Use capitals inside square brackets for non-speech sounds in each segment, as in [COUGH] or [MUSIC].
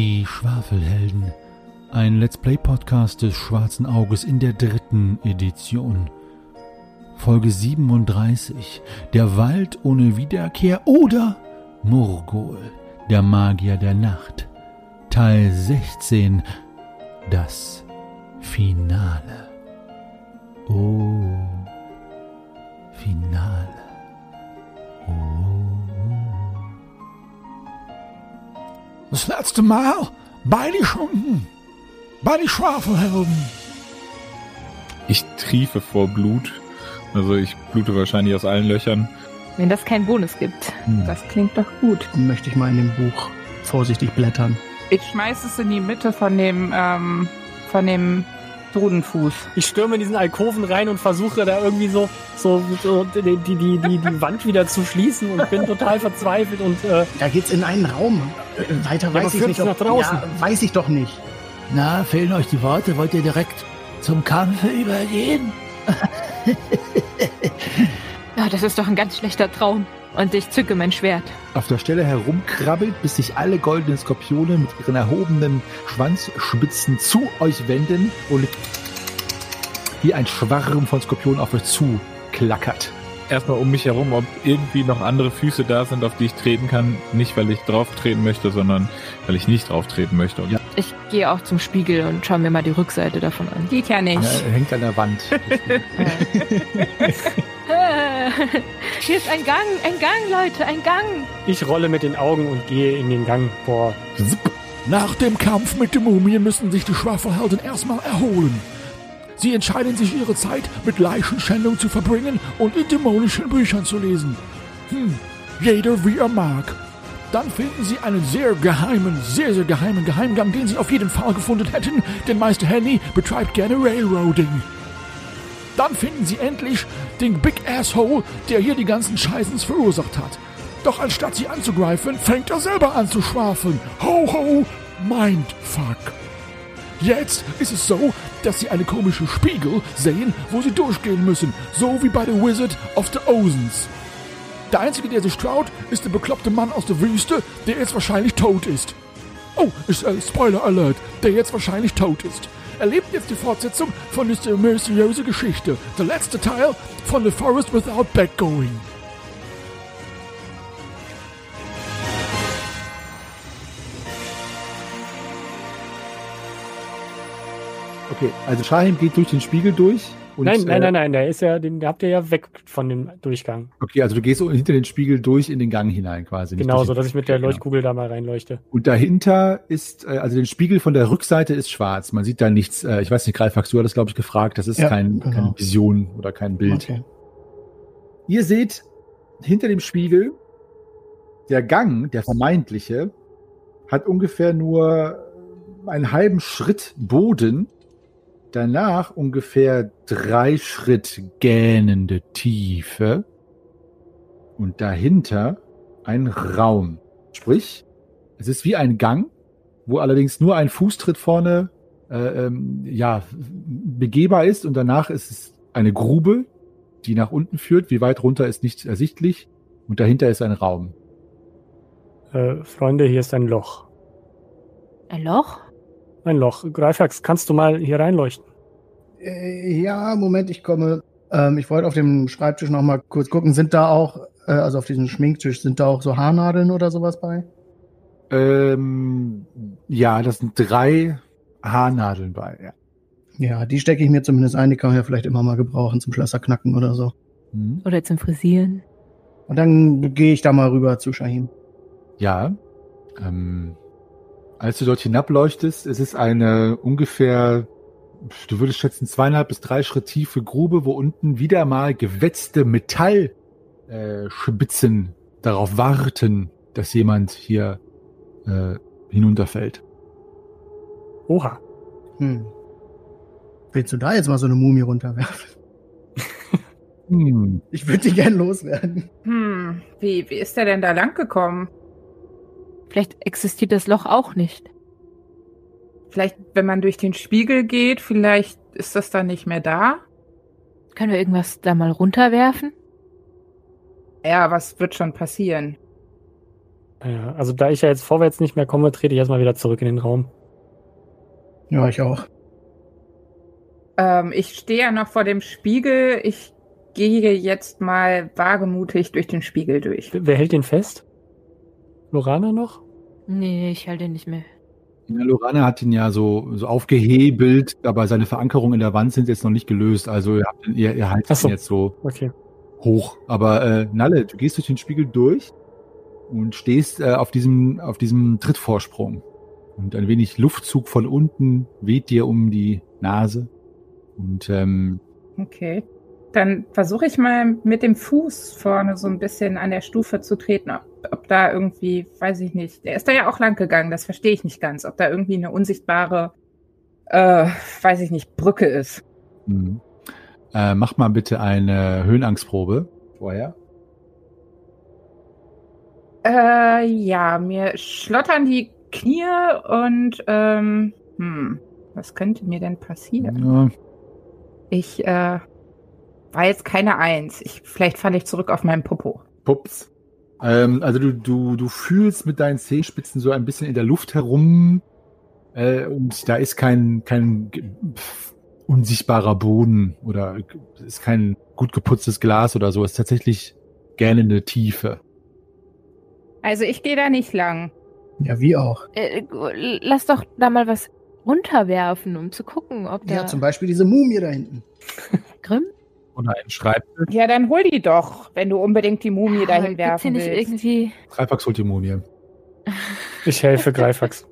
Die Schwafelhelden. Ein Let's Play Podcast des Schwarzen Auges in der dritten Edition. Folge 37. Der Wald ohne Wiederkehr oder Murgol, der Magier der Nacht. Teil 16. Das Finale. Oh. Das letzte Mal bei die Schunden, bei die Schwafelhelden. Ich triefe vor Blut. Also ich blute wahrscheinlich aus allen Löchern. Wenn das keinen Bonus gibt. Hm. Das klingt doch gut. Dann möchte ich mal in dem Buch vorsichtig blättern. Ich schmeiß es in die Mitte von dem, ähm, von dem Drudenfuß. Ich stürme in diesen Alkoven rein und versuche da irgendwie so, so, so die, die, die, die, Wand wieder zu schließen und bin total verzweifelt und äh, Da geht's in einen Raum. Äh, Weiter aber weiß ich nicht. ob- nach draußen? Ja, weiß ich doch nicht. Na, fehlen euch die Worte? Wollt ihr direkt zum Kampfe übergehen? Ja, das ist doch ein ganz schlechter Traum. Und ich zücke mein Schwert. auf der Stelle herumkrabbelt, bis sich alle goldenen Skorpione mit ihren erhobenen Schwanzspitzen zu euch wenden und wie ein Schwarm von Skorpionen auf euch zuklackert. Erstmal um mich herum, ob irgendwie noch andere Füße da sind, auf die ich treten kann. Nicht, weil ich drauf treten möchte, sondern weil ich nicht drauf treten möchte. Ja. Ich gehe auch zum Spiegel und schaue mir mal die Rückseite davon an. Geht ja nicht. Ja, hängt an der Wand. [LAUGHS] [LAUGHS] [LAUGHS] Hier ist ein Gang, ein Gang, Leute, ein Gang. ich rolle mit den Augen und gehe in den Gang vor. Nach dem Kampf mit den Mumien müssen sich die Schwafelhelden erstmal erholen. Sie entscheiden sich, ihre Zeit mit Leichenschändung zu verbringen und in dämonischen Büchern zu lesen. Hm, jeder wie er mag. Dann finden sie einen sehr geheimen, sehr, sehr geheimen Geheimgang, den sie auf jeden Fall gefunden hätten, denn Meister Henny betreibt gerne Railroading. Dann finden sie endlich den Big Asshole, der hier die ganzen Scheißens verursacht hat. Doch anstatt sie anzugreifen, fängt er selber an zu schwafeln. Ho, ho, Mindfuck. Jetzt ist es so, dass sie eine komische Spiegel sehen, wo sie durchgehen müssen, so wie bei The Wizard of the Ozens. Der Einzige, der sich traut, ist der bekloppte Mann aus der Wüste, der jetzt wahrscheinlich tot ist. Oh, ist äh, Spoiler Alert, der jetzt wahrscheinlich tot ist. Erlebt jetzt die Fortsetzung von dieser mysteriösen Geschichte, der letzte Teil von The Forest Without Backgoing. Okay, also Shahim geht durch den Spiegel durch. Und, nein, nein, äh, nein, nein, der ist ja, den habt ihr ja weg von dem Durchgang. Okay, also du gehst hinter den Spiegel durch in den Gang hinein quasi. Genau, so dass ich mit der Genau. Leuchtkugel da mal reinleuchte. Und dahinter ist, äh, also den Spiegel von der Rückseite ist schwarz. Man sieht da nichts. Äh, ich weiß nicht, Greifax, du hattest, glaube ich, gefragt. Das ist Ja, kein, genau. keine Vision oder kein Bild. Okay. Ihr seht hinter dem Spiegel, der Gang, der vermeintliche, hat ungefähr nur einen halben Schritt Boden. Danach ungefähr drei Schritt gähnende Tiefe. Und dahinter ein Raum. Sprich, es ist wie ein Gang, wo allerdings nur ein Fußtritt vorne äh, ähm, ja, begehbar ist und danach ist es eine Grube, die nach unten führt. Wie weit runter ist nicht ersichtlich. Und dahinter ist ein Raum. Äh, Freunde, hier ist ein Loch. Ein Loch? Ein Loch. Greifax, kannst du mal hier reinleuchten? Äh, ja, Moment, ich komme. Ähm, ich wollte auf dem Schreibtisch noch mal kurz gucken. Sind da auch, äh, also auf diesem Schminktisch, sind da auch so Haarnadeln oder sowas bei? Ähm, ja, das sind drei Haarnadeln bei. Ja. Ja, die stecke ich mir zumindest ein. Die kann man ja vielleicht immer mal gebrauchen zum Schlösser knacken oder so. Hm. Oder zum Frisieren? Und dann gehe ich da mal rüber zu Shahim. Ja. Ähm, als du dort hinableuchtest, es ist eine ungefähr, du würdest schätzen, zweieinhalb bis drei Schritt tiefe Grube, wo unten wieder mal gewetzte Metallspitzen äh, darauf warten, dass jemand hier äh, hinunterfällt. Oha. Hm. Willst du da jetzt mal so eine Mumie runterwerfen? Hm. Ich würde die gern loswerden. Hm, wie, wie ist der denn da lang gekommen? Vielleicht existiert das Loch auch nicht. Vielleicht, wenn man durch den Spiegel geht, vielleicht ist das dann nicht mehr da? Können wir irgendwas da mal runterwerfen? Ja, was wird schon passieren? Ja, also da ich ja jetzt vorwärts nicht mehr komme, trete ich erstmal wieder zurück in den Raum. Ja, ich auch. Ähm, ich stehe ja noch vor dem Spiegel. Ich gehe jetzt mal wagemutig durch den Spiegel durch. Wer hält den fest? Lorana noch? Nee, ich halte ihn nicht mehr. Ja, Lorana hat ihn ja so, so aufgehebelt, aber seine Verankerungen in der Wand sind jetzt noch nicht gelöst. Also ihr, habt, ihn- ihr, ihr haltet so. ihn jetzt so Okay. hoch. Aber äh, Nalle, du gehst durch den Spiegel durch und stehst äh, auf diesem auf diesem Trittvorsprung. Und ein wenig Luftzug von unten weht dir um die Nase. Und ähm, Okay. Dann versuche ich mal mit dem Fuß vorne so ein bisschen an der Stufe zu treten, ob, da irgendwie, weiß ich nicht, der ist da ja auch lang gegangen, das verstehe ich nicht ganz, ob da irgendwie eine unsichtbare, äh, weiß ich nicht, Brücke ist. mh. äh, mach mal bitte eine Höhenangstprobe vorher. Äh, ja, mir schlottern die Knie und, ähm, hm, was könnte mir denn passieren? Ja, Ich, äh, war jetzt keine Eins. Ich, vielleicht falle ich zurück auf meinen Popo. Pups. Ähm, also du, du, du fühlst mit deinen Zehenspitzen so ein bisschen in der Luft herum äh, und da ist kein, kein unsichtbarer Boden oder ist kein gut geputztes Glas oder so. Es ist tatsächlich gerne eine Tiefe. Also ich gehe da nicht lang. Ja, wie auch. Äh, lass doch da mal was runterwerfen, um zu gucken, ob der Ja, zum Beispiel diese Mumie da hinten. Grimm. Oder ein Schreibtisch. Ja, dann hol die doch, wenn du unbedingt die Mumie dahin werfen nicht willst. irgendwie. Dreifax holt die Mumie. [LAUGHS] Ich helfe Greifax.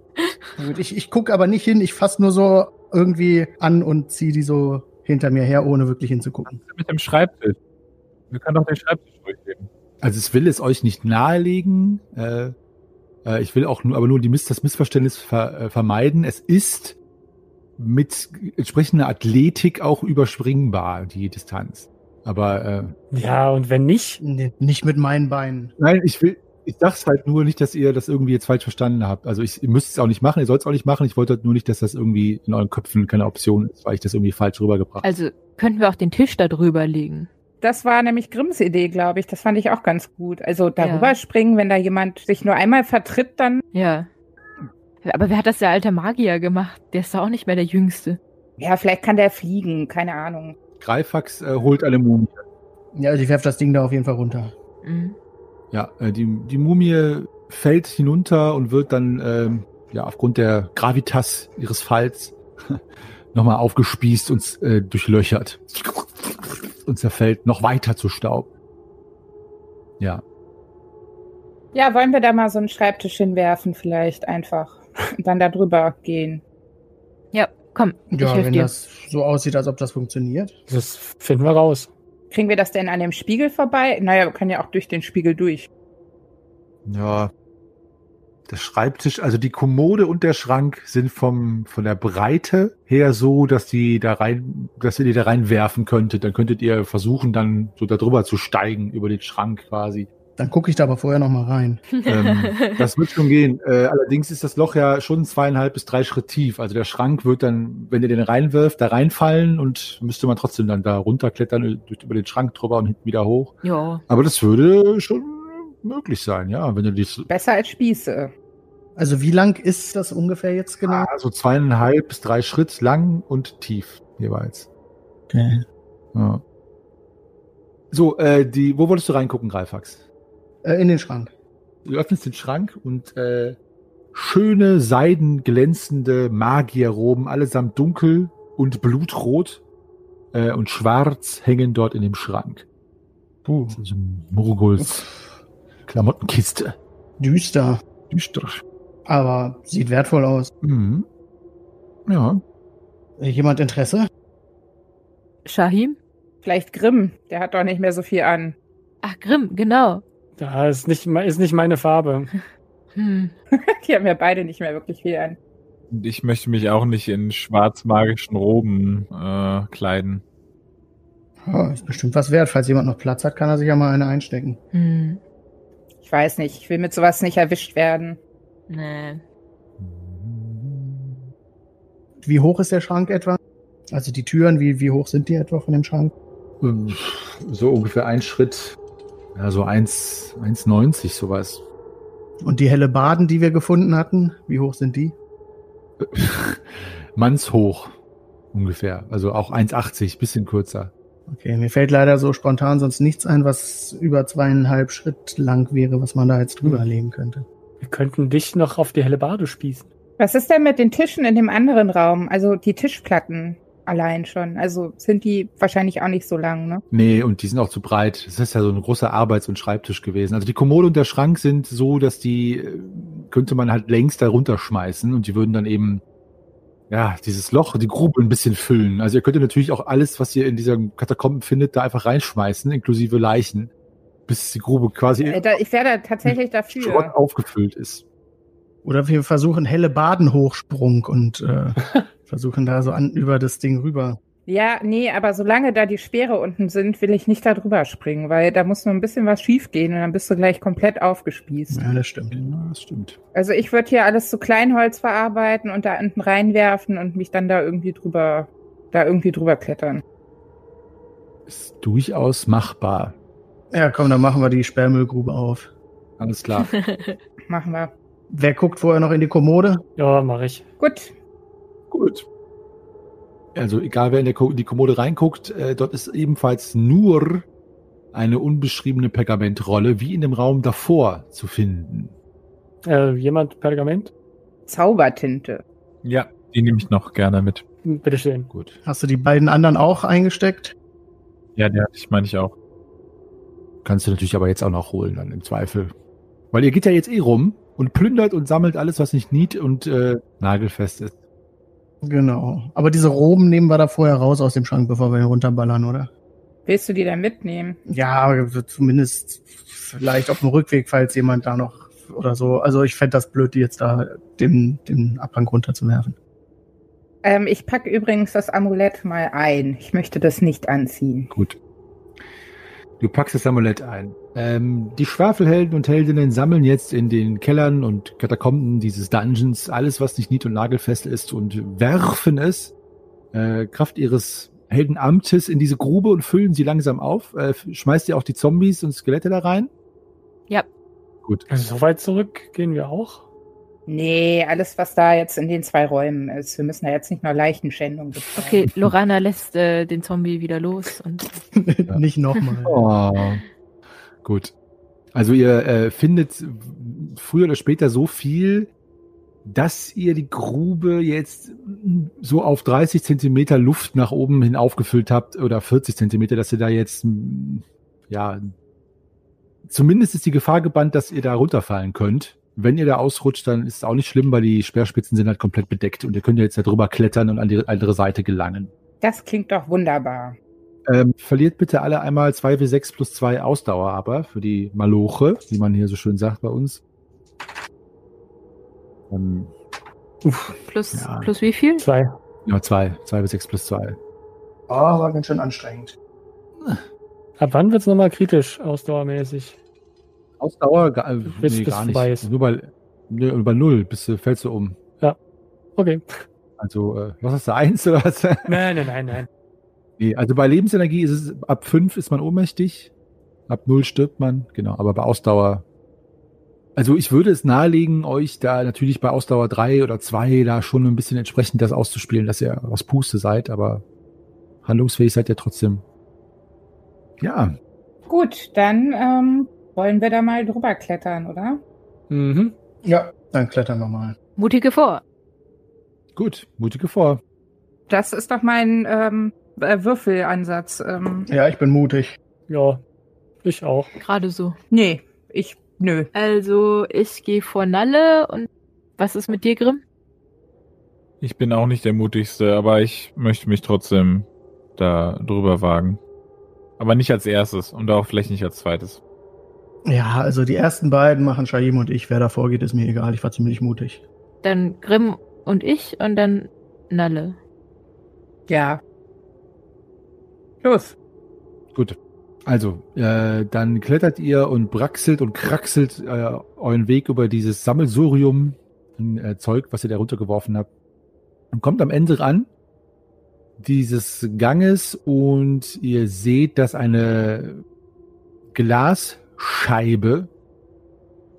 Ich ich gucke aber nicht hin, ich fasse nur so irgendwie an und ziehe die so hinter mir her, ohne wirklich hinzugucken. Mit dem Schreibtisch. Wir können doch den Schreibtisch durchgeben. Also es will es euch nicht nahelegen. Äh, äh, ich will auch nur, aber nur die Miss das Missverständnis ver äh, vermeiden. Es ist mit entsprechender Athletik auch überspringbar, die Distanz. Aber äh, Ja, und wenn nicht, Nee, nicht mit meinen Beinen. Nein, ich will, ich sag's halt nur nicht, dass ihr das irgendwie jetzt falsch verstanden habt. Also ich, ihr müsst es auch nicht machen, ihr sollt es auch nicht machen. Ich wollte halt nur nicht, dass das irgendwie in euren Köpfen keine Option ist, weil ich das irgendwie falsch rübergebracht habe. Also könnten wir auch den Tisch da drüber legen. Das war nämlich Grimms Idee, glaube ich. Das fand ich auch ganz gut. Also darüber Ja. springen, wenn da jemand sich nur einmal vertritt, dann. Ja. Aber wer hat das der alte Magier gemacht? Der ist doch auch nicht mehr der Jüngste. Ja, vielleicht kann der fliegen, keine Ahnung. Greifax äh, holt eine Mumie. Ja, also ich werfe das Ding da auf jeden Fall runter. Mhm. Ja, äh, die, die Mumie fällt hinunter und wird dann ähm, ja aufgrund der Gravitas ihres Falls [LAUGHS] nochmal aufgespießt und äh, durchlöchert und zerfällt noch weiter zu Staub. Ja, Ja, wollen wir da mal so einen Schreibtisch hinwerfen, vielleicht einfach. Und dann da drüber gehen. Ja, komm, ich Ja, helfe wenn dir. das so aussieht, als ob das funktioniert. das finden wir raus. Kriegen wir das denn an dem Spiegel vorbei? Naja, wir können ja auch durch den Spiegel durch. Ja. Der Schreibtisch, also die Kommode und der Schrank sind vom, von der Breite her so, dass die da rein, dass ihr die da reinwerfen könntet. Dann könntet ihr versuchen, dann so da drüber zu steigen, über den Schrank quasi. Dann gucke ich da aber vorher noch mal rein. ähm, das wird schon gehen. Äh, allerdings ist das Loch ja schon zweieinhalb bis drei Schritt tief. Also der Schrank wird dann, wenn ihr den reinwirft, da reinfallen und müsste man trotzdem dann da runterklettern, äh, durch, über den Schrank drüber und hinten wieder hoch. ja. Aber das würde schon möglich sein, ja, wenn du dies Besser als Spieße. Also wie lang ist das ungefähr jetzt genau? Ah, so zweieinhalb bis drei Schritt lang und tief jeweils. Okay. Ja. So, äh, die, wo wolltest du reingucken, Greifax? Äh, in den Schrank. Du öffnest den Schrank und äh, schöne, seidenglänzende Magierroben, allesamt dunkel und blutrot äh, und schwarz hängen dort in dem Schrank. Puh. Das ist so ein Murguls Klamottenkiste. Düster. Düster. Aber sieht wertvoll aus. Mhm. Ja. Äh, Jemand Interesse? Shahim? Vielleicht Grimm, der hat doch nicht mehr so viel an. Ach, Grimm, genau. Da ist nicht, ist nicht meine Farbe. [LAUGHS] Hm. [LAUGHS] Die haben ja beide nicht mehr wirklich viel an. Und ich möchte mich auch nicht in schwarzmagischen Roben äh, kleiden. Ja, ist bestimmt was wert. Falls jemand noch Platz hat, kann er sich ja mal eine einstecken. Hm. Ich weiß nicht, ich will mit sowas nicht erwischt werden. Nee. Wie hoch ist der Schrank etwa? Also die Türen, wie, wie hoch sind die etwa von dem Schrank? Ähm, So ungefähr ein Schritt, ja, so 1, 1,90 sowas. Und die helle Baden, die wir gefunden hatten, wie hoch sind die? [LAUGHS] Mannshoch ungefähr. Also auch 1,80, bisschen kürzer. Okay, mir fällt leider so spontan sonst nichts ein, was über zweieinhalb Schritt lang wäre, was man da jetzt drüber legen könnte. Wir könnten dich noch auf die helle Bade spießen. Was ist denn mit den Tischen in dem anderen Raum? Also die Tischplatten allein schon. Also sind die wahrscheinlich auch nicht so lang, ne? Nee, und die sind auch zu breit. Das ist ja so ein großer Arbeits- und Schreibtisch gewesen. Also die Kommode und der Schrank sind so, dass die äh, könnte man halt längst da runterschmeißen und die würden dann eben ja, dieses Loch, die Grube ein bisschen füllen. Also ihr könnt natürlich auch alles, was ihr in dieser Katakomben findet, da einfach reinschmeißen, inklusive Leichen, bis die Grube quasi Äh, da, ich wäre da tatsächlich Schrott dafür. aufgefüllt ist. Oder wir versuchen helle Baden-Hochsprung und äh, [LAUGHS] versuchen da so an über das Ding rüber. Ja, nee, aber solange da die Speere unten sind, will ich nicht da drüber springen, weil da muss nur ein bisschen was schief gehen und dann bist du gleich komplett aufgespießt. Ja, das stimmt. Ja, das stimmt. Also ich würde hier alles zu Kleinholz verarbeiten und da unten reinwerfen und mich dann da irgendwie drüber, da irgendwie drüber klettern. Ist durchaus machbar. Ja, komm, dann machen wir die Sperrmüllgrube auf. Alles klar. [LAUGHS] Machen wir. Wer guckt vorher noch in die Kommode? Ja, mache ich. Gut. Gut. Also egal, wer in der Ko- die Kommode reinguckt, äh, dort ist ebenfalls nur eine unbeschriebene Pergamentrolle, wie in dem Raum davor zu finden. Äh, jemand Pergament? Zaubertinte. Ja, die nehme ich noch gerne mit. Bitteschön. Gut. Hast du die beiden anderen auch eingesteckt? Ja, die hatte ich, meine ich auch. Kannst du natürlich aber jetzt auch noch holen, dann im Zweifel. Weil ihr geht ja jetzt eh rum und plündert und sammelt alles, was nicht nied und äh, nagelfest ist. Genau. Aber diese Roben nehmen wir da vorher raus aus dem Schrank, bevor wir ihn runterballern, oder? Willst du die dann mitnehmen? Ja, zumindest vielleicht auf dem Rückweg, falls jemand da noch oder so. Also ich fände das blöd, die jetzt da den, den Abhang runterzuwerfen. Ähm, ich packe übrigens das Amulett mal ein. Ich möchte das nicht anziehen. Gut. Du packst das Amulett ein. Ähm, die Schwafelhelden und Heldinnen sammeln jetzt in den Kellern und Katakomben dieses Dungeons alles, was nicht nied- und nagelfest ist und werfen es äh, Kraft ihres Heldenamtes in diese Grube und füllen sie langsam auf. Äh, schmeißt ihr auch die Zombies und Skelette da rein? Ja. Gut. Also so weit zurück gehen wir auch. Nee, alles, was da jetzt in den zwei Räumen ist. Wir müssen da jetzt nicht noch Leichenschändung betreiben. Okay, [LAUGHS] Lorana lässt äh, den Zombie wieder los und [LAUGHS] Nicht nochmal. Oh. Gut. Also ihr äh, findet früher oder später so viel, dass ihr die Grube jetzt so auf 30 Zentimeter Luft nach oben hin aufgefüllt habt oder 40 Zentimeter, dass ihr da jetzt ja zumindest ist die Gefahr gebannt, dass ihr da runterfallen könnt. Wenn ihr da ausrutscht, dann ist es auch nicht schlimm, weil die Speerspitzen sind halt komplett bedeckt und ihr könnt ja jetzt da drüber klettern und an die andere Seite gelangen. Das klingt doch wunderbar. Ähm, verliert bitte alle einmal 2w6 plus 2 Ausdauer aber für die Maloche, wie man hier so schön sagt bei uns. Ähm, plus, Ja. plus wie viel? Zwei. ja, 2. 2w6 plus 2. Oh, war ganz schön anstrengend. Ab wann wird's nochmal kritisch, ausdauermäßig? Ausdauer gar, äh, Bis- nee, bis gar nicht. Nur bei, nur bei 0 bist du, fällst du um. Okay. Also, äh, was hast du, 1 oder was? [LAUGHS] Nein, nein, nein, nein. nee, also bei Lebensenergie ist es, ab 5 ist man ohnmächtig, ab 0 stirbt man, genau, aber bei Ausdauer Also ich würde es nahelegen, euch da natürlich bei Ausdauer 3 oder 2 da schon ein bisschen entsprechend das auszuspielen, dass ihr was Puste seid, aber handlungsfähig seid ihr trotzdem. Ja, Gut, dann ähm, wollen wir da mal drüber klettern, oder? Mhm. Ja, dann klettern wir mal. Mutige vor. gut, mutige vor. Das ist doch mein ähm, äh, Würfelansatz. Ähm, Ja, ich bin mutig. Ja, ich auch. Gerade so. nee, ich, nö. Also, ich gehe vor Nalle und was ist mit dir, Grimm? Ich bin auch nicht der mutigste, aber ich möchte mich trotzdem da drüber wagen. Aber nicht als erstes und auch vielleicht nicht als zweites. Ja, also die ersten beiden machen Shaim und ich. Wer da vorgeht, ist mir egal. Ich war ziemlich mutig. Dann Grimm und ich und dann Nalle. Ja. Los. Gut. Also, äh, dann klettert ihr und braxelt und kraxelt äh, euren Weg über dieses Sammelsurium an äh, Zeug, was ihr da runtergeworfen habt. Und kommt am Ende ran dieses Ganges und ihr seht, dass eine Glasscheibe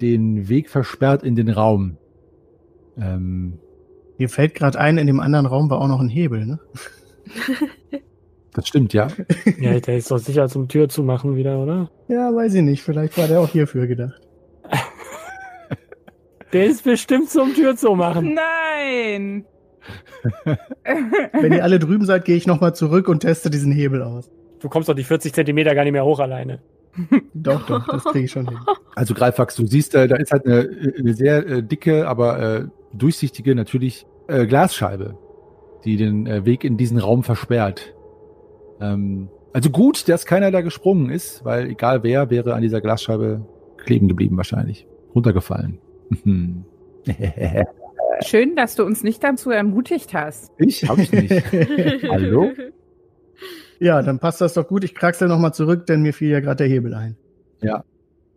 den Weg versperrt in den Raum. Ähm, Mir fällt gerade ein, in dem anderen Raum war auch noch ein Hebel, ne? [LAUGHS] das stimmt, ja. [LAUGHS] Ja, der ist doch sicher zum Tür zu machen wieder, oder? Ja, weiß ich nicht. Vielleicht war der auch hierfür gedacht. [LAUGHS] Der ist bestimmt zum Tür zu machen. Nein! Wenn ihr alle drüben seid, gehe ich nochmal zurück und teste diesen Hebel aus. Du kommst doch die 40 Zentimeter gar nicht mehr hoch alleine. [LAUGHS] Doch, doch, das kriege ich schon hin. Also Greifax, du siehst, äh, da ist halt eine, eine sehr äh, dicke, aber äh, durchsichtige, natürlich äh, Glasscheibe, die den äh, Weg in diesen Raum versperrt. Ähm, also gut, dass keiner da gesprungen ist, weil egal wer, wäre an dieser Glasscheibe kleben geblieben wahrscheinlich. Runtergefallen. [LAUGHS] Schön, dass du uns nicht dazu ermutigt hast. ich hab ich nicht. [LAUGHS] Hallo? Ja, dann passt das doch gut. Ich kraxel nochmal zurück, denn mir fiel ja gerade der Hebel ein.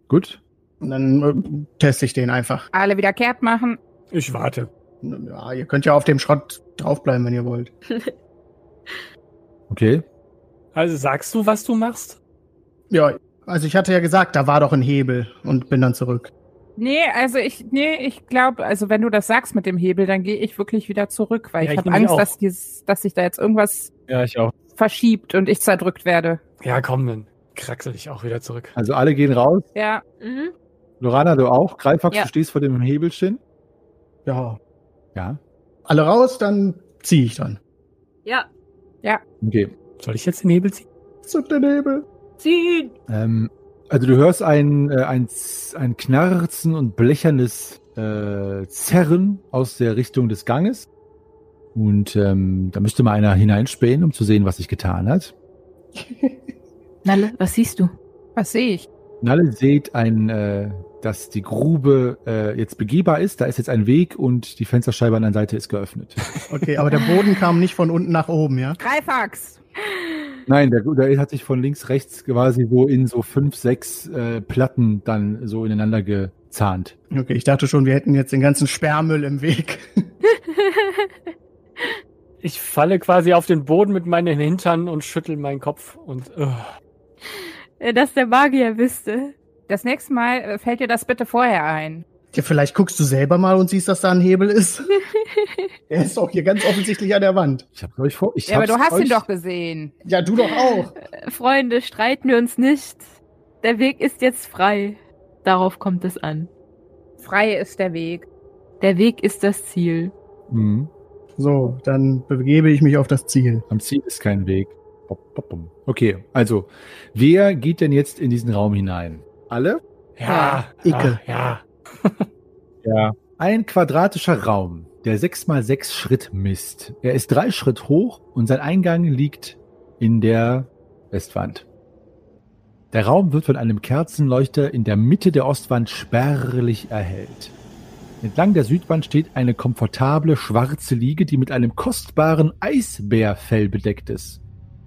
Gut. Und dann äh, teste ich den einfach. Alle wieder kehrt machen. Ich warte. Ja, ihr könnt ja auf dem Schrott draufbleiben, wenn ihr wollt. [LAUGHS] Okay. Also sagst du, was du machst? Ja, also ich hatte ja gesagt, da war doch ein Hebel und bin dann zurück. Nee, also ich, nee, ich glaube, also wenn du das sagst mit dem Hebel, dann gehe ich wirklich wieder zurück, weil Ja, ich ich habe Angst, dass, dieses, dass sich da jetzt irgendwas Ja, ich auch. Verschiebt und ich zerdrückt werde. Ja, komm, dann kraxel ich auch wieder zurück. Also alle gehen raus. Ja, Mhm. Lorana, du auch. Greifax, Ja. du stehst vor dem Hebelchen. Ja. Ja. Alle raus, dann ziehe ich dann. Ja. Okay. Soll ich jetzt den Hebel ziehen? Zück den Hebel. Ziehen. Ähm, also du hörst ein, äh, ein, ein Knarzen und blechernes äh, Zerren aus der Richtung des Ganges. Und ähm, da müsste mal einer hineinspähen, um zu sehen, was sich getan hat. [LAUGHS] Nalle, was siehst du? was sehe ich? Nalle seht ein, äh, dass die Grube äh, jetzt begehbar ist. Da ist jetzt ein Weg und die Fensterscheibe an der Seite ist geöffnet. [LAUGHS] Okay, aber der Boden kam nicht von unten nach oben, ja? Greifax! Nein, der, der hat sich von links, rechts quasi so in so fünf, sechs äh, Platten dann so ineinander gezahnt. Okay, ich dachte schon, wir hätten jetzt den ganzen Sperrmüll im Weg. [LAUGHS] Ich falle quasi auf den Boden mit meinen Hintern und schüttel meinen Kopf und uh, Dass der Magier wüsste. Das nächste Mal äh, fällt dir das bitte vorher ein. Ja, vielleicht guckst du selber mal und siehst, dass da ein Hebel ist. [LAUGHS] Er ist doch hier ganz offensichtlich an der Wand. Ich hab's euch vor. Ich Ja, aber du hast euch, ihn doch gesehen. Ja, du doch auch. Freunde, streiten wir uns nicht. Der Weg ist jetzt frei. Darauf kommt es an. Frei ist der Weg. Der Weg ist das Ziel. Mhm. So, dann begebe ich mich auf das Ziel. Am Ziel ist kein Weg. Okay, also, wer geht denn jetzt in diesen Raum hinein? Alle? ja, Icke. ja, ja. [LAUGHS] Ja. Ein quadratischer Raum, der sechs mal sechs Schritt misst. Er ist drei Schritt hoch und sein Eingang liegt in der Westwand. Der Raum wird von einem Kerzenleuchter in der Mitte der Ostwand spärlich erhellt. Entlang der Südwand steht eine komfortable schwarze Liege, die mit einem kostbaren Eisbärfell bedeckt ist.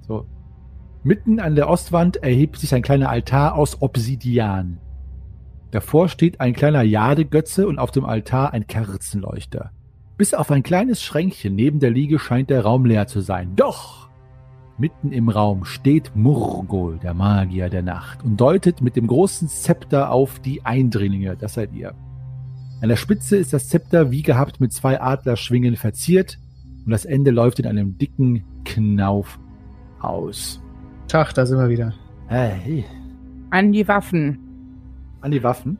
So. Mitten an der Ostwand erhebt sich ein kleiner Altar aus Obsidian. Davor steht ein kleiner Jadegötze und auf dem Altar ein Kerzenleuchter. Bis auf ein kleines Schränkchen neben der Liege scheint der Raum leer zu sein. Doch! Mitten im Raum steht Murgol, der Magier der Nacht, und deutet mit dem großen Zepter auf die Eindringlinge, das seid ihr. An der Spitze ist das Zepter wie gehabt mit zwei Adlerschwingen verziert und das Ende läuft in einem dicken Knauf aus. Tag, da sind wir wieder. Hey, An die Waffen. an die Waffen.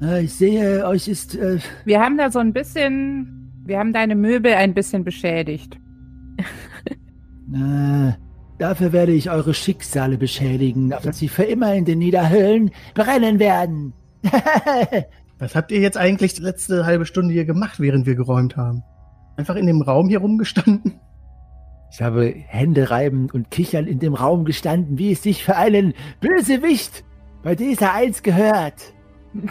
Äh, Ich sehe, euch ist äh, Wir haben da so ein bisschen, wir haben deine Möbel ein bisschen beschädigt. [LAUGHS] Äh, dafür werde ich eure Schicksale beschädigen, auf dass sie für immer in den Niederhöllen brennen werden. [LAUGHS] Was habt ihr jetzt eigentlich die letzte halbe Stunde hier gemacht, während wir geräumt haben? Einfach in dem Raum hier rumgestanden? ich habe Hände reiben und kichern in dem Raum gestanden, wie es sich für einen Bösewicht bei dieser eins gehört. [LAUGHS]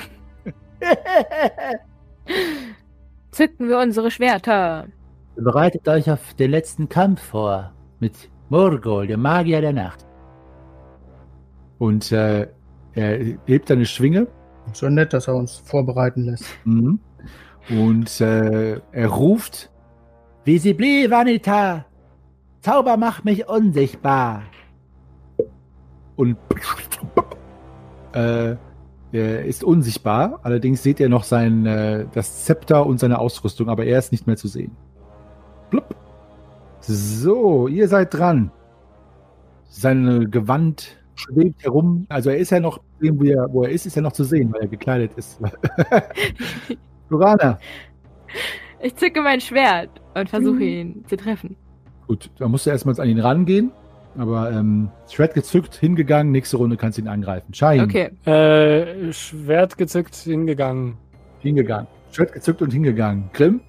Zücken wir unsere Schwerter. Bereitet euch auf den letzten Kampf vor mit Morgol, dem Magier der Nacht. Und äh, er hebt eine Schwinge So nett, dass er uns vorbereiten lässt. Mhm. Und äh, er ruft: Visibli Vanita! Zauber macht mich unsichtbar! Und äh, Er ist unsichtbar, allerdings seht ihr noch sein, äh, das Zepter und seine Ausrüstung, aber er ist nicht mehr zu sehen. Plupp. So, ihr seid dran. Sein Gewand schwebt herum. Also er ist ja noch, wo er, wo er ist, ist er noch zu sehen, weil er gekleidet ist. [LAUGHS] Lorana, Ich zücke mein Schwert und versuche Mhm. ihn zu treffen. gut, da musst du erstmal an ihn rangehen. Aber ähm, Schwert gezückt, hingegangen, nächste Runde kannst du ihn angreifen. Shahin, Okay. Äh, Schwert gezückt, hingegangen. hingegangen. Schwert gezückt und hingegangen. Grimm,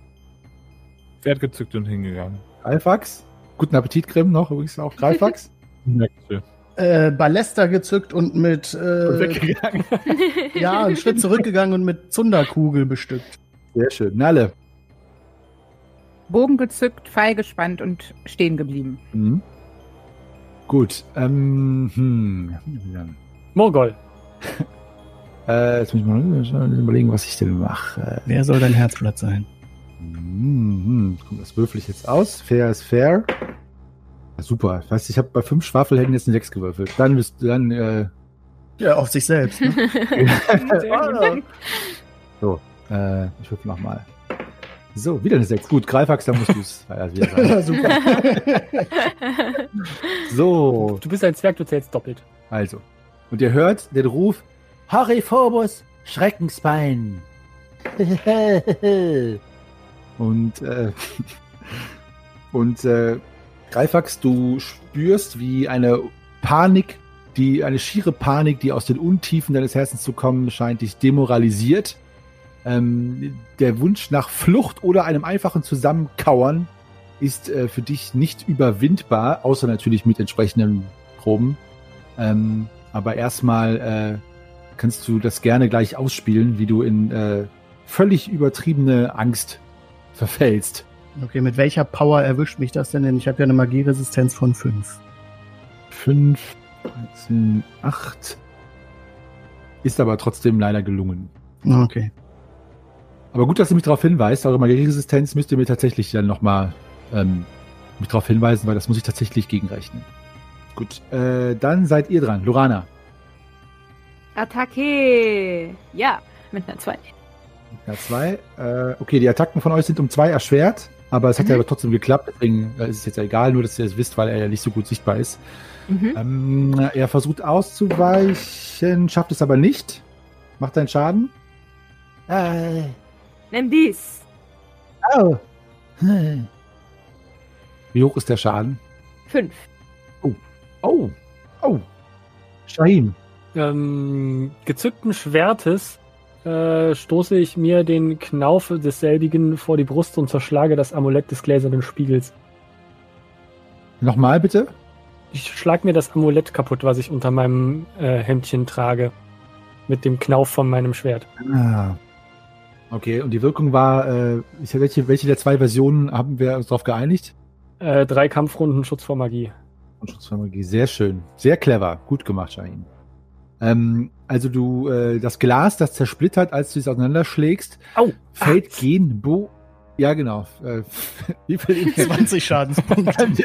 Pferd gezückt und hingegangen. Greifax. Guten Appetit, Grimm, noch übrigens auch Greifax. [LAUGHS] Dankeschön. Äh, Ballester gezückt und mit und äh, weggegangen. [LAUGHS] ja, einen Schritt zurückgegangen und mit Zunderkugel bestückt. Sehr schön. Nalle. Bogen gezückt, Pfeil gespannt und stehen geblieben. Mhm. Gut. Ähm, hm. Morgol. [LAUGHS] Äh, jetzt muss ich mal überlegen, was ich denn mache. Wer soll dein Herzblatt sein? Hm, hm. Das würfel ich jetzt aus. Fair ist fair. Super. Ich weiß, ich habe bei fünf Schwafelhelden jetzt eine sechs gewürfelt. Dann bist du dann, äh, Ja, auf sich selbst. Ne? [LAUGHS] so, äh, ich würfel nochmal. So, wieder eine sechs. Gut, Greifax, dann musst du es [LAUGHS] sagen. ja, super. [LAUGHS] So, Du bist ein Zwerg, du zählst doppelt. also. Und ihr hört den Ruf, Horiphobus, Schreckensbein. und, äh, und, äh, Greifax, du spürst, wie eine Panik, die, eine schiere Panik, die aus den Untiefen deines Herzens zu kommen scheint, dich demoralisiert. Ähm, der Wunsch nach Flucht oder einem einfachen Zusammenkauern ist äh, für dich nicht überwindbar, außer natürlich mit entsprechenden Proben. Ähm, aber erstmal äh, kannst du das gerne gleich ausspielen, wie du in äh, völlig übertriebene Angst verfällst. Okay, mit welcher Power erwischt mich das denn? Denn ich habe ja eine Magieresistenz von 5. 5, 13, 8. Ist aber trotzdem leider gelungen. Okay. Aber gut, dass du mich darauf hinweist. Eure Magieresistenz müsst ihr mir tatsächlich dann nochmal ähm, mich darauf hinweisen, weil das muss ich tatsächlich gegenrechnen. Gut, äh, dann seid ihr dran. Lorana. Attacke! Ja, mit einer 2. Ja, zwei. Äh, okay, die Attacken von euch sind um zwei erschwert, aber es hat Mhm. ja aber trotzdem geklappt, deswegen äh, ist es jetzt ja egal, nur dass ihr es wisst, weil er ja nicht so gut sichtbar ist. Mhm. Ähm, er versucht auszuweichen, schafft es aber nicht. Macht einen Schaden. Äh, Nimm dies. au. Hm. Wie hoch ist der Schaden? 5. Oh, oh. Shahim. Ähm, gezückten Schwertes äh, stoße ich mir den Knauf desselbigen vor die Brust und zerschlage das Amulett des gläsernen Spiegels. Nochmal bitte. Ich schlag mir das Amulett kaputt, was ich unter meinem äh, Hemdchen trage. Mit dem Knauf von meinem Schwert. Ah. Okay, und die Wirkung war, äh, ich, welche, welche der zwei Versionen haben wir uns darauf geeinigt? Äh, drei Kampfrunden Schutz vor Magie. Und Schutzmagie, sehr schön. Sehr clever. Gut gemacht, Shahin. Ähm, also du, äh, das Glas, das zersplittert, als du es auseinanderschlägst, Au! fällt gehen, bo... Ja, genau. Äh, [LAUGHS] wie viel 20 Schadenspunkte. [LAUGHS]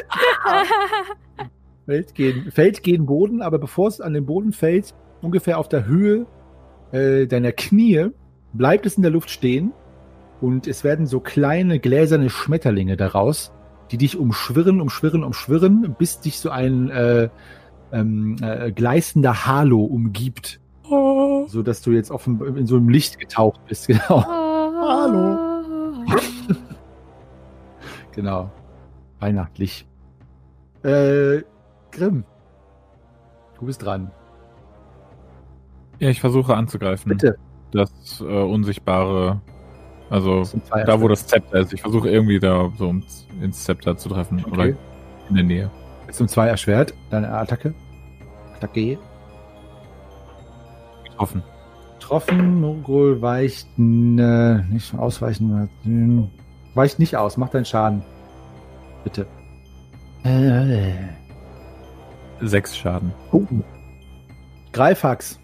fällt, gegen, fällt gegen Boden, aber bevor es an den Boden fällt, ungefähr auf der Höhe äh, deiner Knie, bleibt es in der Luft stehen und es werden so kleine gläserne Schmetterlinge daraus, die dich umschwirren, umschwirren, umschwirren, bis dich so ein äh, ähm, äh, gleißender Halo umgibt, so dass du jetzt offen in so einem Licht getaucht bist. [LAUGHS] Genau, Hallo. [LAUGHS] genau, weihnachtlich. Äh, Grimm, du bist dran. Ja, ich versuche anzugreifen. Bitte. Das äh, unsichtbare, also da, wo das Zepter ist. Ich versuche irgendwie da so ins, ins Zepter zu treffen. Okay. Oder in der Nähe. Jetzt um zwei erschwert, deine Attacke. Attacke. Getroffen. Getroffen, Murgul weicht ne, nicht ausweichen. hm, Weicht nicht aus, mach deinen Schaden. Bitte. Äh, Sechs Schaden. oh. Greifax.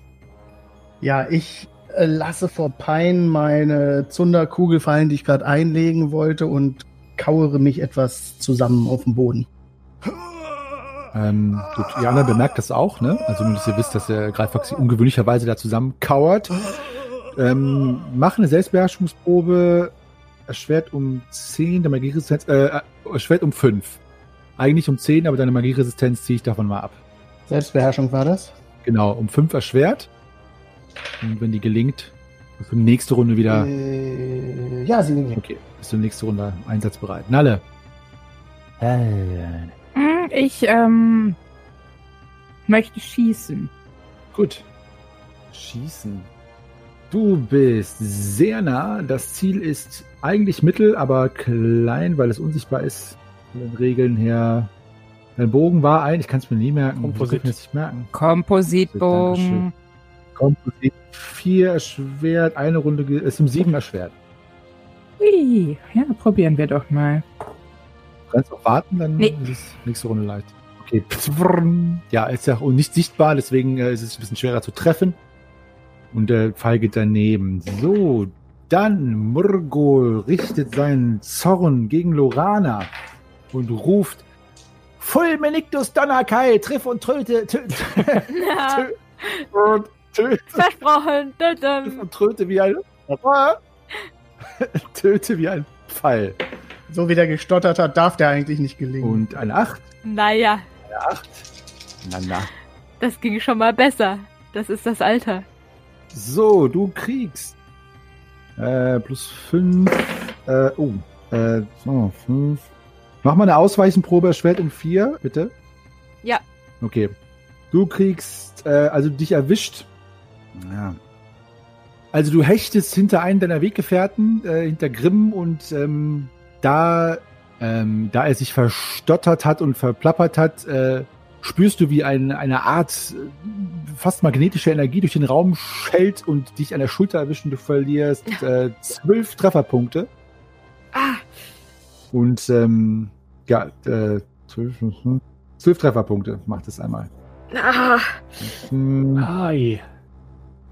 Ja, ich äh, lasse vor Pein meine Zunderkugel fallen, die ich gerade einlegen wollte und kauere mich etwas zusammen auf dem Boden. Ähm, gut, ihr anderen bemerkt das auch, ne? Also nur, dass ihr wisst, dass der Greifax sich ungewöhnlicherweise da zusammenkauert. Ähm, mach eine Selbstbeherrschungsprobe. Erschwert um 10, der Magieresistenz, äh, erschwert um 5. Eigentlich um 10, aber deine Magieresistenz ziehe ich davon mal ab. Selbstbeherrschung war das? Genau, um 5 erschwert. Und wenn die gelingt, für die nächste Runde wieder. Äh, ja, sie liegen. Okay, bist du nächste Runde einsatzbereit. Nalle. Äh, Hm, Ich ähm, möchte schießen. Gut. Schießen. Du bist sehr nah. Das Ziel ist eigentlich mittel, aber klein, weil es unsichtbar ist. Von den Regeln her. Dein Bogen war ein, ich kann es mir nie merken. Komposit. Nicht merken. Kompositbogen. Komposit 4 erschwert, eine Runde ist um 7 erschwert. Ui, ja, probieren wir doch mal. Du kannst auch warten, dann Nee. ist es nächste Runde leicht. Okay. [LAUGHS] Ja, ist ja auch nicht sichtbar, deswegen äh, ist es ein bisschen schwerer zu treffen. Und der Pfeil geht daneben. So, dann Murgol richtet seinen Zorn gegen Lorana und ruft Fulminictus Donnerkai, triff und töte, töte, Na, und töte, versprochen. triff Dudum. und töte wie ein [LAUGHS] töte wie ein Pfeil. So wie der gestottert hat, darf der eigentlich nicht gelingen. Und eine 8, Naja, eine 8. Na, na. das ging schon mal besser. Das ist das Alter. So, du kriegst. Äh, plus 5. Äh, oh. Äh, so, 5. Mach mal eine Ausweichenprobe, erschwert um 4, bitte. Ja. Okay. Du kriegst, äh, also dich erwischt. Ja. Also du hechtest hinter einen deiner Weggefährten, äh, hinter Grimm und ähm, da, ähm, da er sich verstottert hat und verplappert hat, äh, spürst du, wie ein, eine Art äh, fast magnetische Energie durch den Raum schellt und dich an der Schulter erwischt und du verlierst äh, zwölf Trefferpunkte. Ah, Und ähm, ja, äh, zwölf, zwölf Trefferpunkte macht es einmal. ah. Hm, Hi.